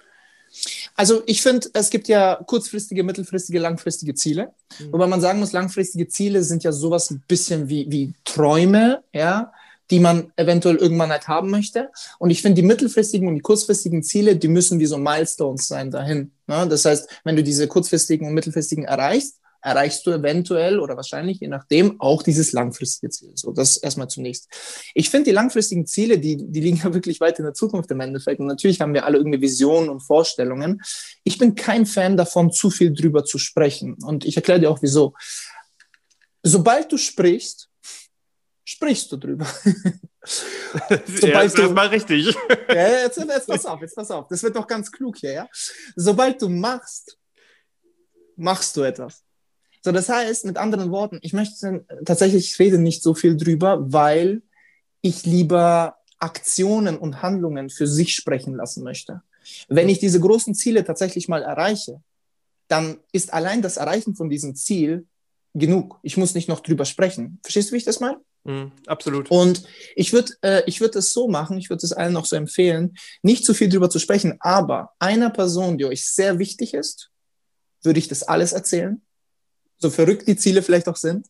Also ich finde, es gibt ja kurzfristige, mittelfristige, langfristige Ziele. Mhm. Wobei man sagen muss, langfristige Ziele sind ja sowas ein bisschen wie, wie Träume, ja die man eventuell irgendwann halt haben möchte. Und ich finde, die mittelfristigen und die kurzfristigen Ziele, die müssen wie so Milestones sein dahin. Ne? Das heißt, wenn du diese kurzfristigen und mittelfristigen erreichst, erreichst du eventuell oder wahrscheinlich, je nachdem, auch dieses langfristige Ziel. So, das erstmal zunächst. Ich finde, die langfristigen Ziele, die, die liegen *laughs* ja wirklich weit in der Zukunft im Endeffekt. Und natürlich haben wir alle irgendwie Visionen und Vorstellungen. Ich bin kein Fan davon, zu viel drüber zu sprechen. Und ich erkläre dir auch, wieso. Sobald du sprichst, sprichst du drüber. *laughs* Sobald ja, du, mal richtig. ja, jetzt, jetzt pass auf, jetzt pass auf. Das wird doch ganz klug hier, ja. Sobald du machst, machst du etwas. So, das heißt, mit anderen Worten, ich möchte tatsächlich, ich rede nicht so viel drüber, weil ich lieber Aktionen und Handlungen für sich sprechen lassen möchte. Wenn ich diese großen Ziele tatsächlich mal erreiche, dann ist allein das Erreichen von diesem Ziel genug. Ich muss nicht noch drüber sprechen. Verstehst du, wie ich das meine? Mm, absolut. Und ich würde äh, ich würde es so machen, ich würde es allen noch so empfehlen, nicht zu viel drüber zu sprechen, aber einer Person, die euch sehr wichtig ist, würde ich das alles erzählen, so verrückt die Ziele vielleicht auch sind,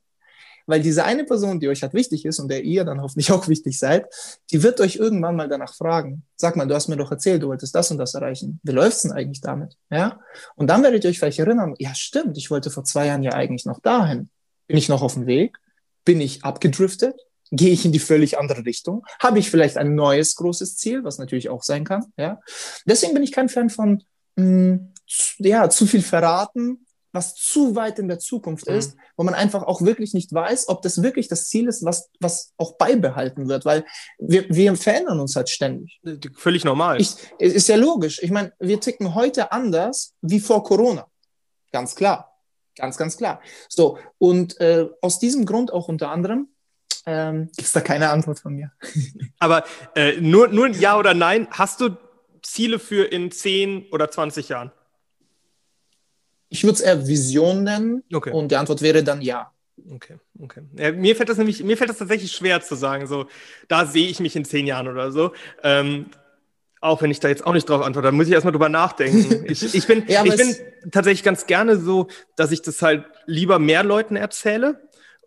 weil diese eine Person, die euch halt wichtig ist und der ihr dann hoffentlich auch wichtig seid, die wird euch irgendwann mal danach fragen. Sag mal, du hast mir doch erzählt, du wolltest das und das erreichen. Wie läuft's denn eigentlich damit? Ja? Und dann werdet ihr euch vielleicht erinnern, ja stimmt, ich wollte vor zwei Jahren ja eigentlich noch dahin. Bin ich noch auf dem Weg? Bin ich abgedriftet? Gehe ich in die völlig andere Richtung? Habe ich vielleicht ein neues großes Ziel, was natürlich auch sein kann? Ja. Deswegen bin ich kein Fan von mh, mm, ja, zu viel verraten, was zu weit in der Zukunft mhm. ist, wo man einfach auch wirklich nicht weiß, ob das wirklich das Ziel ist, was, was auch beibehalten wird, weil wir, wir verändern uns halt ständig. Völlig normal. Ich, ist ja logisch. Ich meine, wir ticken heute anders wie vor Corona. Ganz klar. Ganz, ganz klar. So, und äh, aus diesem Grund auch unter anderem ähm, gibt es da keine Antwort von mir. *laughs* Aber äh, nur, nur Ja oder Nein, hast du Ziele für in 10 oder 20 Jahren? Ich würde es eher Vision nennen okay. und die Antwort wäre dann ja. Okay, okay. Ja, mir fällt das nämlich, mir fällt das tatsächlich schwer zu sagen, so, da sehe ich mich in zehn Jahren oder so. Ähm, auch wenn ich da jetzt auch nicht drauf antworte, dann muss ich erstmal drüber nachdenken. *laughs* Ich, ich bin, ja, ich bin tatsächlich ganz gerne so, dass ich das halt lieber mehr Leuten erzähle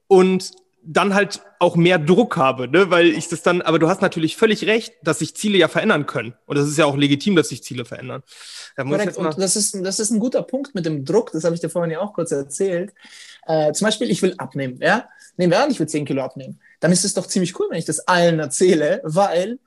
und dann halt auch mehr Druck habe, ne? weil ich das dann, aber du hast natürlich völlig recht, dass sich Ziele ja verändern können. Und das ist ja auch legitim, dass sich Ziele verändern. Da Korrekt. Und das ist, das ist ein guter Punkt mit dem Druck, das habe ich dir vorhin ja auch kurz erzählt. Äh, zum Beispiel, ich will abnehmen, ja? Nehmen wir an, ich will 10 Kilo abnehmen. Dann ist es doch ziemlich cool, wenn ich das allen erzähle, weil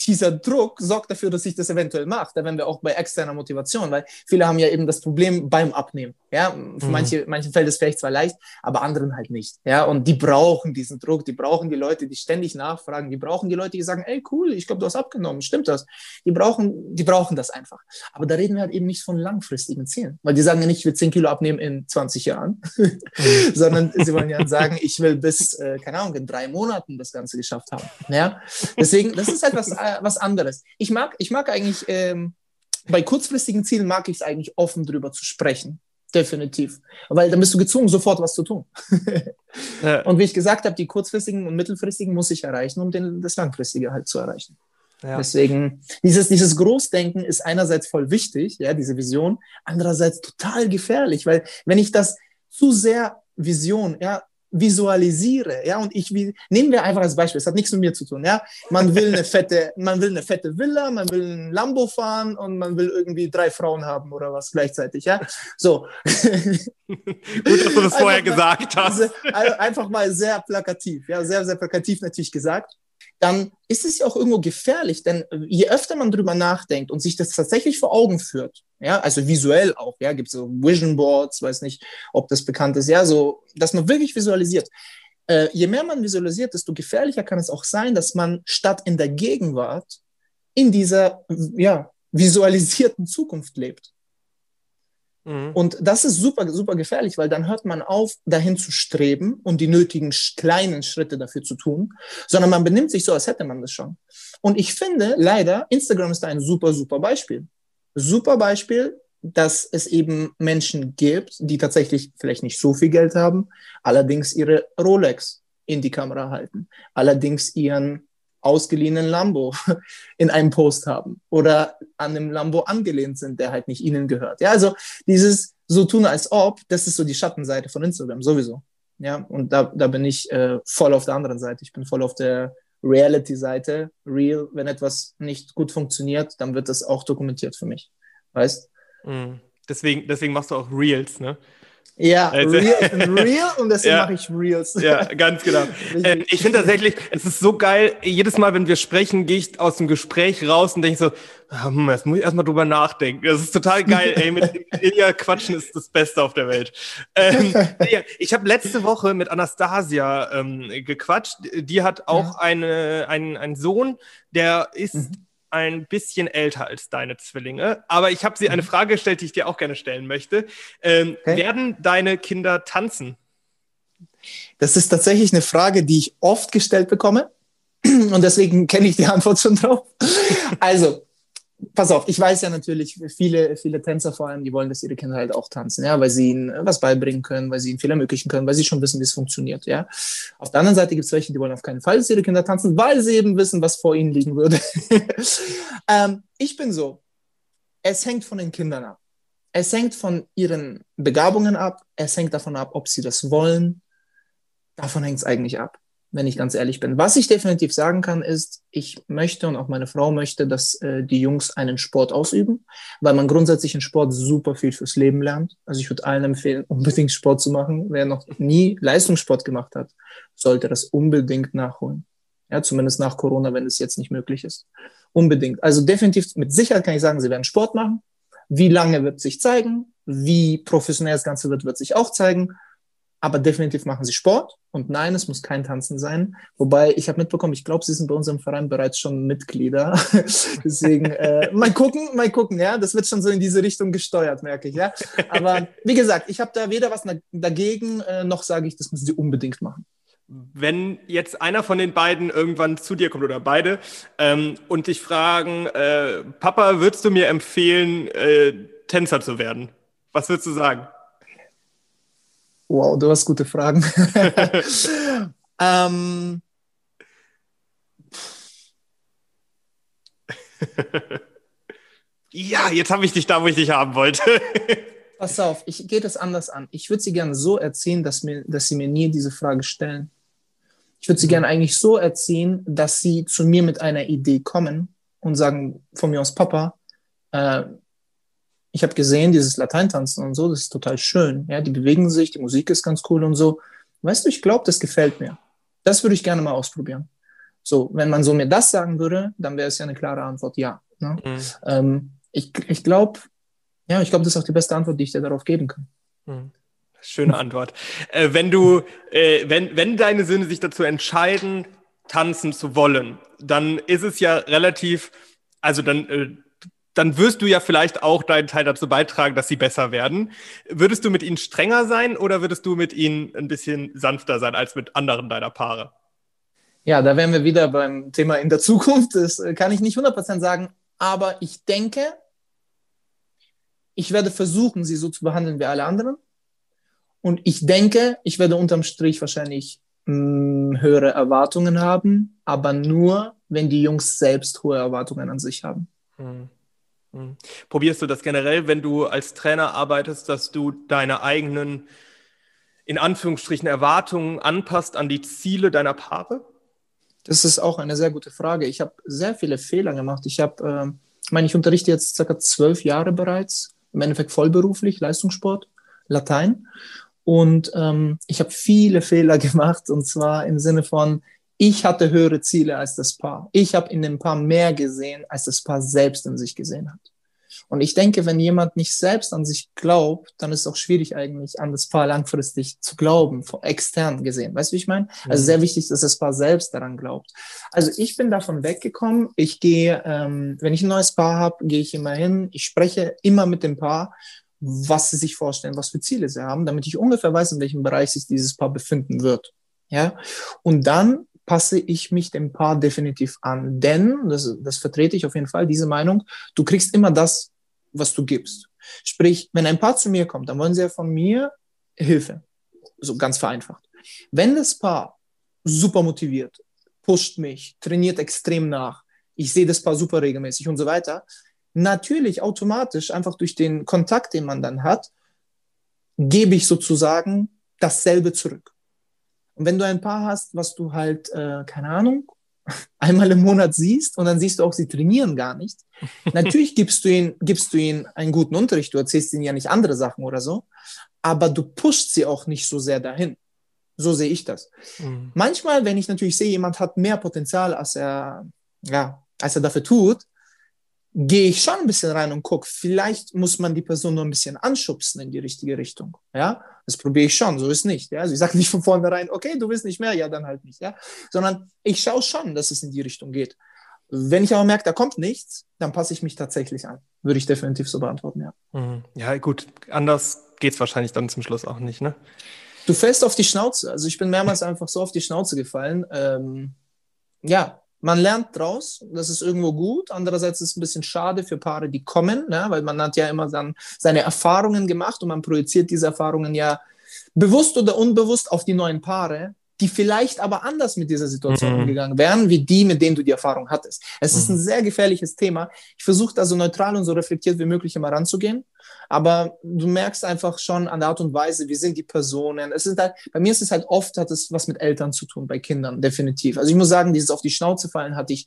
dieser Druck sorgt dafür, dass ich das eventuell mache. Da wären wir auch bei externer Motivation, weil viele haben ja eben das Problem beim Abnehmen. Ja, für mhm. manche, manchen fällt es vielleicht zwar leicht, aber anderen halt nicht. Ja, und die brauchen diesen Druck, die brauchen die Leute, die ständig nachfragen, die brauchen die Leute, die sagen, ey, cool, ich glaube, du hast abgenommen, stimmt das? Die brauchen, die brauchen das einfach. Aber da reden wir halt eben nicht von langfristigen Zielen, weil die sagen ja nicht, ich will 10 Kilo abnehmen in 20 Jahren, mhm. *laughs* sondern sie wollen ja sagen, ich will bis, äh, keine Ahnung, in drei Monaten das Ganze geschafft haben. Ja, deswegen, das ist halt was, äh, was anderes. Ich mag, ich mag eigentlich, ähm, bei kurzfristigen Zielen mag ich es eigentlich offen drüber zu sprechen. Definitiv. Weil dann bist du gezwungen, sofort was zu tun. *laughs* ja. Und wie ich gesagt habe, die kurzfristigen und mittelfristigen muss ich erreichen, um den, das langfristige halt zu erreichen. Ja. Deswegen, dieses, dieses Großdenken ist einerseits voll wichtig, ja, diese Vision, andererseits total gefährlich, weil wenn ich das zu sehr Vision, ja, visualisiere, ja, und ich wie, nehmen wir einfach als Beispiel, es hat nichts mit mir zu tun, ja, man will eine fette, man will eine fette Villa, man will ein Lambo fahren und man will irgendwie drei Frauen haben oder was gleichzeitig, ja, so. *laughs* Gut, dass du das vorher gesagt hast. Einfach mal sehr plakativ, ja, sehr, sehr plakativ natürlich gesagt dann ist es ja auch irgendwo gefährlich, denn je öfter man drüber nachdenkt und sich das tatsächlich vor Augen führt, ja, also visuell auch, ja, gibt es so Vision Boards, weiß nicht, ob das bekannt ist, ja, so, dass man wirklich visualisiert. Äh, je mehr man visualisiert, desto gefährlicher kann es auch sein, dass man statt in der Gegenwart in dieser, ja, visualisierten Zukunft lebt. Mhm. Und das ist super, super gefährlich, weil dann hört man auf, dahin zu streben und die nötigen kleinen Schritte dafür zu tun, sondern man benimmt sich so, als hätte man das schon. Und ich finde, leider, Instagram ist ein super, super Beispiel. Super Beispiel, dass es eben Menschen gibt, die tatsächlich vielleicht nicht so viel Geld haben, allerdings ihre Rolex in die Kamera halten, allerdings ihren ausgeliehenen Lambo *laughs* in einem Post haben oder an einem Lambo angelehnt sind, der halt nicht ihnen gehört. Ja, also dieses so tun als ob, das ist so die Schattenseite von Instagram sowieso. Ja, und da, da bin ich äh, voll auf der anderen Seite. Ich bin voll auf der Reality-Seite. Real, wenn etwas nicht gut funktioniert, dann wird das auch dokumentiert für mich. Weißt? Mm. Deswegen, deswegen machst du auch Reels, ne? Ja, also, real, real und deswegen *laughs* ja, mache ich Reels. Ja, ganz genau. *laughs* ähm, ich finde tatsächlich, es ist so geil, jedes Mal, wenn wir sprechen, gehe ich aus dem Gespräch raus und denke so, hm, jetzt muss ich erstmal drüber nachdenken. Das ist total geil, ey, mit *laughs* Ilja quatschen ist das Beste auf der Welt. Ähm, ich habe letzte Woche mit Anastasia ähm, gequatscht. Die hat auch ja. eine, einen, einen Sohn, der ist mhm ein bisschen älter als deine Zwillinge, aber ich habe sie eine mhm. Frage gestellt, die ich dir auch gerne stellen möchte. Ähm, okay. Werden deine Kinder tanzen? Das ist tatsächlich eine Frage, die ich oft gestellt bekomme *clears throat* und deswegen kenne ich die Antwort schon drauf. Also, pass auf, ich weiß ja natürlich, viele, viele Tänzer vor allem, die wollen, dass ihre Kinder halt auch tanzen, ja, weil sie ihnen was beibringen können, weil sie ihnen viel ermöglichen können, weil sie schon wissen, wie es funktioniert, ja. Auf der anderen Seite gibt es welche, die wollen auf keinen Fall, dass ihre Kinder tanzen, weil sie eben wissen, was vor ihnen liegen würde. *laughs* ähm, ich bin so, es hängt von den Kindern ab. Es hängt von ihren Begabungen ab, es hängt davon ab, ob sie das wollen. Davon hängt es eigentlich ab wenn ich ganz ehrlich bin. Was ich definitiv sagen kann, ist, ich möchte und auch meine Frau möchte, dass äh, die Jungs einen Sport ausüben, weil man grundsätzlich in Sport super viel fürs Leben lernt. Also ich würde allen empfehlen, *laughs* unbedingt Sport zu machen. Wer noch nie Leistungssport gemacht hat, sollte das unbedingt nachholen. Ja, zumindest nach Corona, wenn es jetzt nicht möglich ist. Unbedingt. Also definitiv, mit Sicherheit kann ich sagen, sie werden Sport machen. Wie lange wird sich zeigen? Wie professionell das Ganze wird, wird sich auch zeigen aber definitiv machen sie Sport. Und nein, es muss kein Tanzen sein. Wobei ich habe mitbekommen, ich glaube, sie sind bei unserem Verein bereits schon Mitglieder. *laughs* Deswegen äh, mal gucken, mal gucken. Ja, das wird schon so in diese Richtung gesteuert, merke ich. Ja, aber wie gesagt, ich habe da weder was dagegen, äh, noch sage ich, das müssen sie unbedingt machen. Wenn jetzt einer von den beiden irgendwann zu dir kommt oder beide ähm, und dich fragen, äh, Papa, würdest du mir empfehlen, äh, Tänzer zu werden? Was würdest du sagen? Wow, du hast gute Fragen. *laughs* ähm, ja, jetzt habe ich dich da, wo ich dich haben wollte. *laughs* Pass auf, ich gehe das anders an. Ich würde sie gerne so erziehen, dass, mir, dass sie mir nie diese Frage stellen. Ich würde sie mhm. gerne eigentlich so erziehen, dass sie zu mir mit einer Idee kommen und sagen, von mir aus, Papa, äh, ich habe gesehen, dieses Lateintanzen und so, das ist total schön. Ja, die bewegen sich, die Musik ist ganz cool und so. Weißt du, ich glaube, das gefällt mir. Das würde ich gerne mal ausprobieren. So, wenn man so mir das sagen würde, dann wäre es ja eine klare Antwort, ja. Ne? Mhm. Ähm, ich ich glaube, ja, ich glaube, das ist auch die beste Antwort, die ich dir darauf geben kann. Hm. Schöne Antwort. Äh, wenn du, äh, wenn, wenn deine Söhne sich dazu entscheiden, tanzen zu wollen, dann ist es ja relativ, also dann, äh, dann wirst du ja vielleicht auch deinen Teil dazu beitragen, dass sie besser werden. Würdest du mit ihnen strenger sein oder würdest du mit ihnen ein bisschen sanfter sein als mit anderen deiner Paare? Ja, da wären wir wieder beim Thema in der Zukunft. Das äh, kann ich nicht 100% sagen, aber ich denke, ich werde versuchen, sie so zu behandeln wie alle anderen. Und ich denke, ich werde unterm Strich wahrscheinlich mh, hm, höhere Erwartungen haben, aber nur, wenn die Jungs selbst hohe Erwartungen an sich haben. Hm. Hm. Probierst du das generell, wenn du als Trainer arbeitest, dass du deine eigenen, in Anführungsstrichen, Erwartungen anpasst an die Ziele deiner Paare? Das ist auch eine sehr gute Frage. Ich habe sehr viele Fehler gemacht. Ich habe, äh, meine, ich unterrichte jetzt circa zwölf Jahre bereits, im Endeffekt vollberuflich, Leistungssport, Latein. Und ähm, ich habe viele *laughs* Fehler gemacht, und zwar im Sinne von, ich hatte höhere Ziele als das Paar. Ich habe in dem Paar mehr gesehen, als das Paar selbst in sich gesehen hat. Und ich denke, wenn jemand nicht selbst an sich glaubt, dann ist es auch schwierig eigentlich an das Paar langfristig zu glauben, extern gesehen. Weißt du, wie ich meine? Also mhm. sehr wichtig, dass das Paar selbst daran glaubt. Also ich bin davon weggekommen. Ich gehe, ähm, wenn ich ein neues Paar habe, gehe ich immer hin. Ich spreche immer mit dem Paar was sie sich vorstellen, was für Ziele sie haben, damit ich ungefähr weiß, in welchem Bereich sich dieses Paar befinden wird. Ja, und dann passe ich mich dem Paar definitiv an, denn, das, das vertrete ich auf jeden Fall, diese Meinung, du kriegst immer das, was du gibst. Sprich, wenn ein Paar zu mir kommt, dann wollen sie ja von mir Hilfe. So ganz vereinfacht. Wenn das Paar super motiviert, pusht mich, trainiert extrem nach, ich sehe das Paar super regelmäßig und so weiter, natürlich automatisch einfach durch den Kontakt, den man dann hat, gebe ich sozusagen dasselbe zurück. Und wenn du ein Paar hast, was du halt, äh, keine Ahnung, *laughs* einmal im Monat siehst und dann siehst du auch, sie trainieren gar nicht. *laughs* Natürlich gibst du ihnen, gibst du ihnen einen guten Unterricht, du erzählst ihnen ja nicht andere Sachen oder so, aber du pusht sie auch nicht so sehr dahin. So sehe ich das. Mhm. Manchmal, wenn ich natürlich sehe, jemand hat mehr Potenzial, als er, ja, als er dafür tut, gehe ich schon ein bisschen rein und gucke, vielleicht muss man die Person nur ein bisschen anschubsen in die richtige Richtung. Ja, das probiere ich schon, so ist nicht. Ja, also ich sage nicht von vornherein, okay, du willst nicht mehr, ja, dann halt nicht. Ja, sondern ich schaue schon, dass es in die Richtung geht. Wenn ich aber merke, da kommt nichts, dann passe ich mich tatsächlich an. Würde ich definitiv so beantworten, ja. Mhm. Ja, gut, anders geht es wahrscheinlich dann zum Schluss auch nicht, ne? Du fällst auf die Schnauze. Also ich bin mehrmals einfach so auf die Schnauze gefallen. Ähm, ja, man lernt draus, das ist irgendwo gut. Andererseits ist es ein bisschen schade für Paare, die kommen, ne? weil man hat ja immer dann seine Erfahrungen gemacht und man projiziert diese Erfahrungen ja bewusst oder unbewusst auf die neuen Paare die vielleicht aber anders mit dieser Situation mhm. umgegangen wären, wie die, mit denen du die Erfahrung hattest. Es mhm. ist ein sehr gefährliches Thema. Ich versuche da so neutral und so reflektiert wie möglich immer ranzugehen. Aber du merkst einfach schon an der Art und Weise, wie sind die Personen. Es ist halt, bei mir ist es halt oft, hat es was mit Eltern zu tun, bei Kindern, definitiv. Also ich muss sagen, dieses auf die Schnauze fallen hatte ich,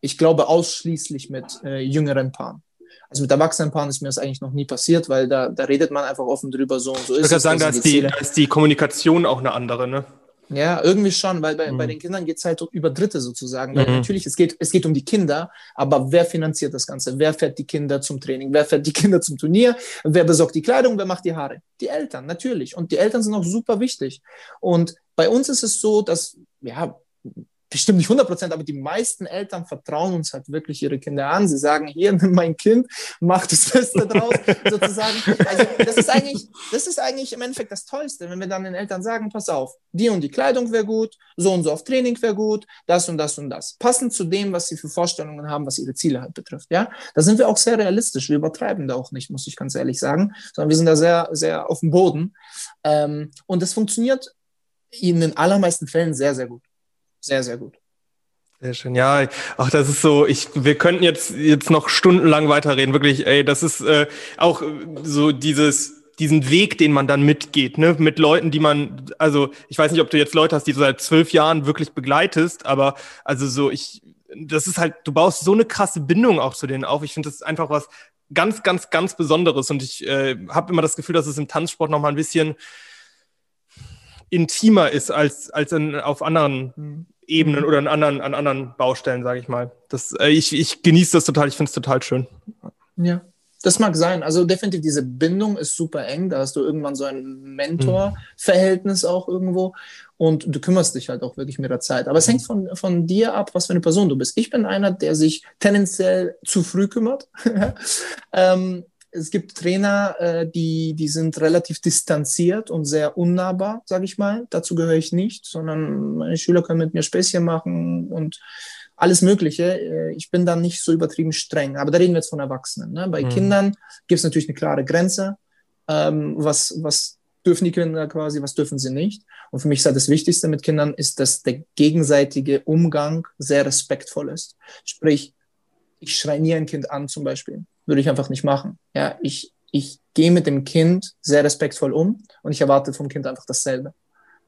ich glaube, ausschließlich mit äh, jüngeren Paaren. Also mit erwachsenen Paaren ist mir das eigentlich noch nie passiert, weil da, da redet man einfach offen drüber, so und so ist ich es. sagen, da ist, die, da ist die Kommunikation auch eine andere, ne? Ja, irgendwie schon, weil bei, mhm. bei den Kindern geht es halt über Dritte sozusagen. Weil mhm. natürlich, es geht, es geht um die Kinder, aber wer finanziert das Ganze? Wer fährt die Kinder zum Training? Wer fährt die *laughs* Kinder zum Turnier? Wer besorgt die Kleidung? Wer macht die Haare? Die Eltern, natürlich. Und die Eltern sind auch super wichtig. Und bei uns ist es so, dass, ja, bestimmt nicht 100 Prozent, aber die meisten Eltern vertrauen uns halt wirklich ihre Kinder an. Sie sagen, hier, nimm mein Kind, mach das Beste draus, *laughs* sozusagen. Also das ist eigentlich, das ist eigentlich im Endeffekt das Tollste, wenn wir dann den Eltern sagen, pass auf, die und die Kleidung wäre gut, so und so auf Training wäre gut, das und das und das. Passend zu dem, was sie für Vorstellungen haben, was ihre Ziele halt betrifft. Ja, da sind wir auch sehr realistisch. Wir übertreiben da auch nicht, muss ich ganz ehrlich sagen, sondern wir sind da sehr, sehr auf dem Boden. Ähm, und das funktioniert in den allermeisten Fällen sehr, sehr gut sehr, sehr gut. Sehr schön. Ja, ach, das ist so, ich, wir könnten jetzt, jetzt noch stundenlang weiterreden. Wirklich, ey, das ist äh, auch so dieses, diesen Weg, den man dann mitgeht, ne, mit Leuten, die man, also ich weiß nicht, ob du jetzt Leute hast, die du seit zwölf Jahren wirklich begleitest, aber also so, ich, das ist halt, du baust so eine krasse Bindung auch zu denen auf. Ich finde, das ist einfach was ganz, ganz, ganz Besonderes und ich äh, habe immer das Gefühl, dass es im Tanzsport noch mal ein bisschen intimer ist als, als in, auf anderen mhm. Ebenen oder an anderen, an anderen Baustellen, sage ich mal. Das, äh, ich, ich genieße das total, ich finde es total schön. Ja, das mag sein. Also definitiv diese Bindung ist super eng. Da hast du irgendwann so ein Mentor-Verhältnis auch irgendwo. Und du kümmerst dich halt auch wirklich mit der Zeit. Aber es hängt von, von dir ab, was für eine Person du bist. Ich bin einer, der sich tendenziell zu früh kümmert. *laughs* ähm, es gibt Trainer, äh, die, die sind relativ distanziert und sehr unnahbar, sage ich mal. Dazu gehöre ich nicht, sondern meine Schüler können mit mir Späßchen machen und alles Mögliche. Äh, ich bin da nicht so übertrieben streng. Aber da reden wir jetzt von Erwachsenen. Ne? Bei mhm. Kindern gibt es natürlich eine klare Grenze. Ähm, was, was dürfen die Kinder quasi, was dürfen sie nicht? Und für mich ist halt das Wichtigste mit Kindern, ist, dass der gegenseitige Umgang sehr respektvoll ist. Sprich, ich schreie nie ein Kind an zum Beispiel. Würde ich einfach nicht machen. Ja, ich, ich gehe mit dem Kind sehr respektvoll um und ich erwarte vom Kind einfach dasselbe.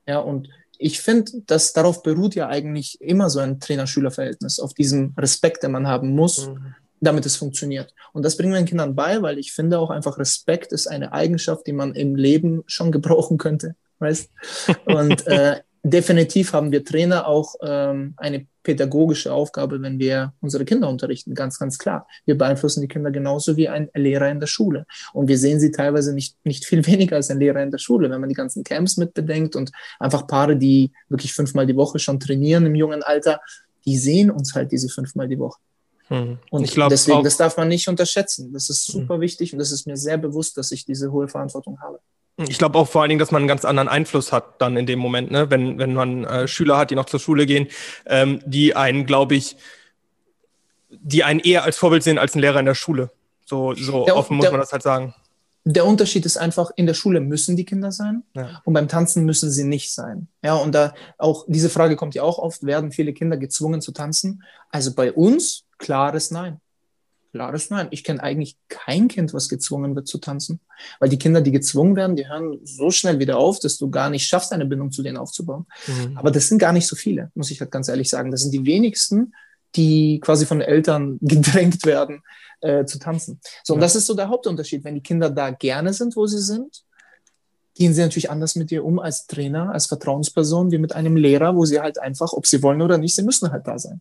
Ja, und ich finde, dass darauf beruht ja eigentlich immer so ein Trainer-Schüler-Verhältnis, auf diesem Respekt, den man haben muss, mhm. damit es funktioniert. Und das bringen wir den Kindern bei, weil ich finde auch einfach Respekt ist eine Eigenschaft, die man im Leben schon *laughs* gebrauchen könnte. Weißt? Und äh, definitiv haben wir Trainer auch ähm, eine pädagogische Aufgabe, wenn wir unsere Kinder unterrichten, ganz, ganz klar. Wir beeinflussen die Kinder genauso wie ein Lehrer in der Schule. Und wir sehen sie teilweise nicht, nicht viel *laughs* weniger als ein Lehrer in der Schule, wenn man die ganzen Camps mitbedenkt und einfach Paare, die wirklich fünfmal die Woche schon trainieren im jungen Alter, die sehen uns halt diese fünfmal die Woche. Hm. Und ich glaub, deswegen, das darf man nicht unterschätzen. Das ist super hm. wichtig und das ist mir sehr bewusst, dass ich diese hohe Verantwortung habe. Ich glaube auch vor allen Dingen, dass man einen ganz anderen Einfluss hat dann in dem Moment, ne? wenn, wenn man äh, Schüler hat, die noch zur Schule gehen, ähm, die einen, glaube ich, die einen eher als Vorbild sehen als ein Lehrer in der Schule. So, so der, offen muss der, man das halt sagen. Der Unterschied ist einfach, in der Schule müssen die Kinder sein ja. und beim Tanzen müssen sie nicht sein. Ja, und da auch, diese Frage kommt ja auch oft, werden viele Kinder gezwungen zu tanzen? Also bei uns, klares Nein. Klares Nein. Ich kenne eigentlich kein Kind, was gezwungen wird zu tanzen. Weil die Kinder, die gezwungen werden, die hören so schnell wieder auf, dass du gar nicht schaffst, eine Bindung zu denen aufzubauen. Mhm. Aber das sind gar nicht so viele, muss ich halt ganz ehrlich sagen. Das sind die wenigsten, die quasi von Eltern *laughs* gedrängt werden, äh, zu tanzen. So, ja. und das ist so der Hauptunterschied. Wenn die Kinder da gerne sind, wo sie sind, gehen sie natürlich anders mit dir um als Trainer, als Vertrauensperson, wie mit einem Lehrer, wo sie halt einfach, ob sie wollen oder nicht, sie müssen halt da sein.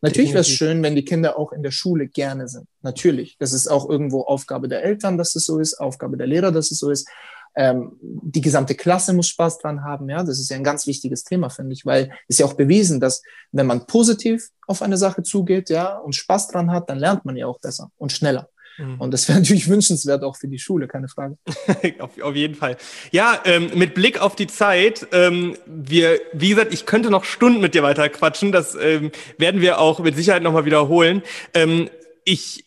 Natürlich wäre es schön, wenn die Kinder auch in der Schule gerne sind. Natürlich. Das ist auch irgendwo Aufgabe der Eltern, dass es so ist, Aufgabe der Lehrer, dass es so ist. Ähm, die gesamte Klasse muss Spaß dran haben. Ja, das ist ja ein ganz wichtiges Thema, finde ich, weil es ja auch bewiesen, dass wenn man positiv auf eine Sache zugeht, ja, und Spaß dran hat, dann lernt man ja auch besser und schneller. Mhm. Und das wäre *laughs* natürlich wünschenswert auch für die Schule, keine Frage. *laughs* auf, auf, jeden Fall. Ja, ähm, mit Blick auf die Zeit, ähm, wir, wie gesagt, ich könnte noch Stunden mit dir weiter quatschen. Das ähm, werden wir auch mit Sicherheit nochmal wiederholen. Ähm, ich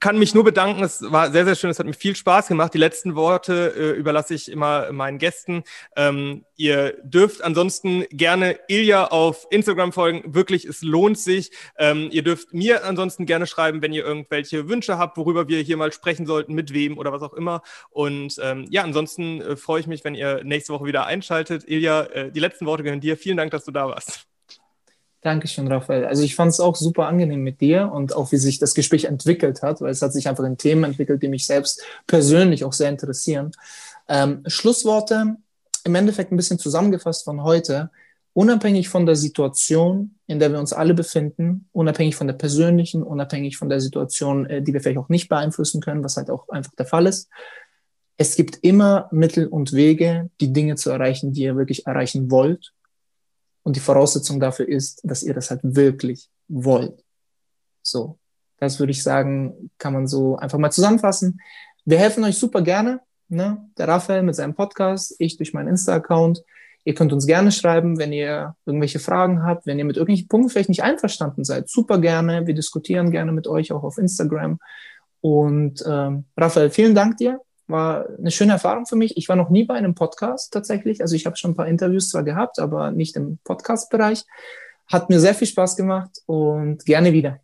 kann mich nur bedanken. Es war sehr, sehr schön. Es hat mir viel Spaß gemacht. Die letzten Worte äh, überlasse ich immer meinen Gästen. Ähm, ihr dürft ansonsten gerne Ilja auf Instagram folgen. Wirklich, es lohnt sich. Ähm, ihr dürft mir ansonsten gerne schreiben, wenn ihr irgendwelche Wünsche habt, worüber wir hier mal sprechen sollten, mit wem oder was auch immer. Und ähm, ja, ansonsten äh, freue ich mich, wenn ihr nächste Woche wieder einschaltet. Ilja, äh, die letzten Worte gehören dir. Vielen Dank, dass du da warst. Dankeschön, Raphael. Also ich fand es auch super angenehm mit dir und auch wie sich das Gespräch entwickelt hat, weil es hat sich einfach in Themen entwickelt, die mich selbst persönlich auch sehr interessieren. Ähm, Schlussworte, im Endeffekt ein bisschen zusammengefasst von heute. Unabhängig von der Situation, in der wir uns alle befinden, unabhängig von der persönlichen, unabhängig von der Situation, äh, die wir vielleicht auch nicht beeinflussen können, was halt auch einfach der Fall ist. Es gibt immer Mittel und Wege, die Dinge zu erreichen, die ihr wirklich erreichen wollt und die Voraussetzung dafür ist, dass ihr das halt wirklich wollt. So, das würde ich sagen, kann man so einfach mal zusammenfassen. Wir helfen euch super gerne. Ne? Der Raphael mit seinem Podcast, ich durch meinen Insta-Account. Ihr könnt uns gerne schreiben, wenn ihr irgendwelche Fragen habt, wenn ihr mit irgendwelchen Punkten vielleicht nicht einverstanden seid. Super gerne. Wir diskutieren gerne mit euch auch auf Instagram. Und ähm, Raphael, vielen Dank dir war eine schöne Erfahrung für mich. Ich war noch nie bei einem Podcast tatsächlich. Also ich habe schon ein paar Interviews zwar gehabt, aber nicht im Podcast-Bereich. Hat mir sehr viel Spaß gemacht und gerne wieder.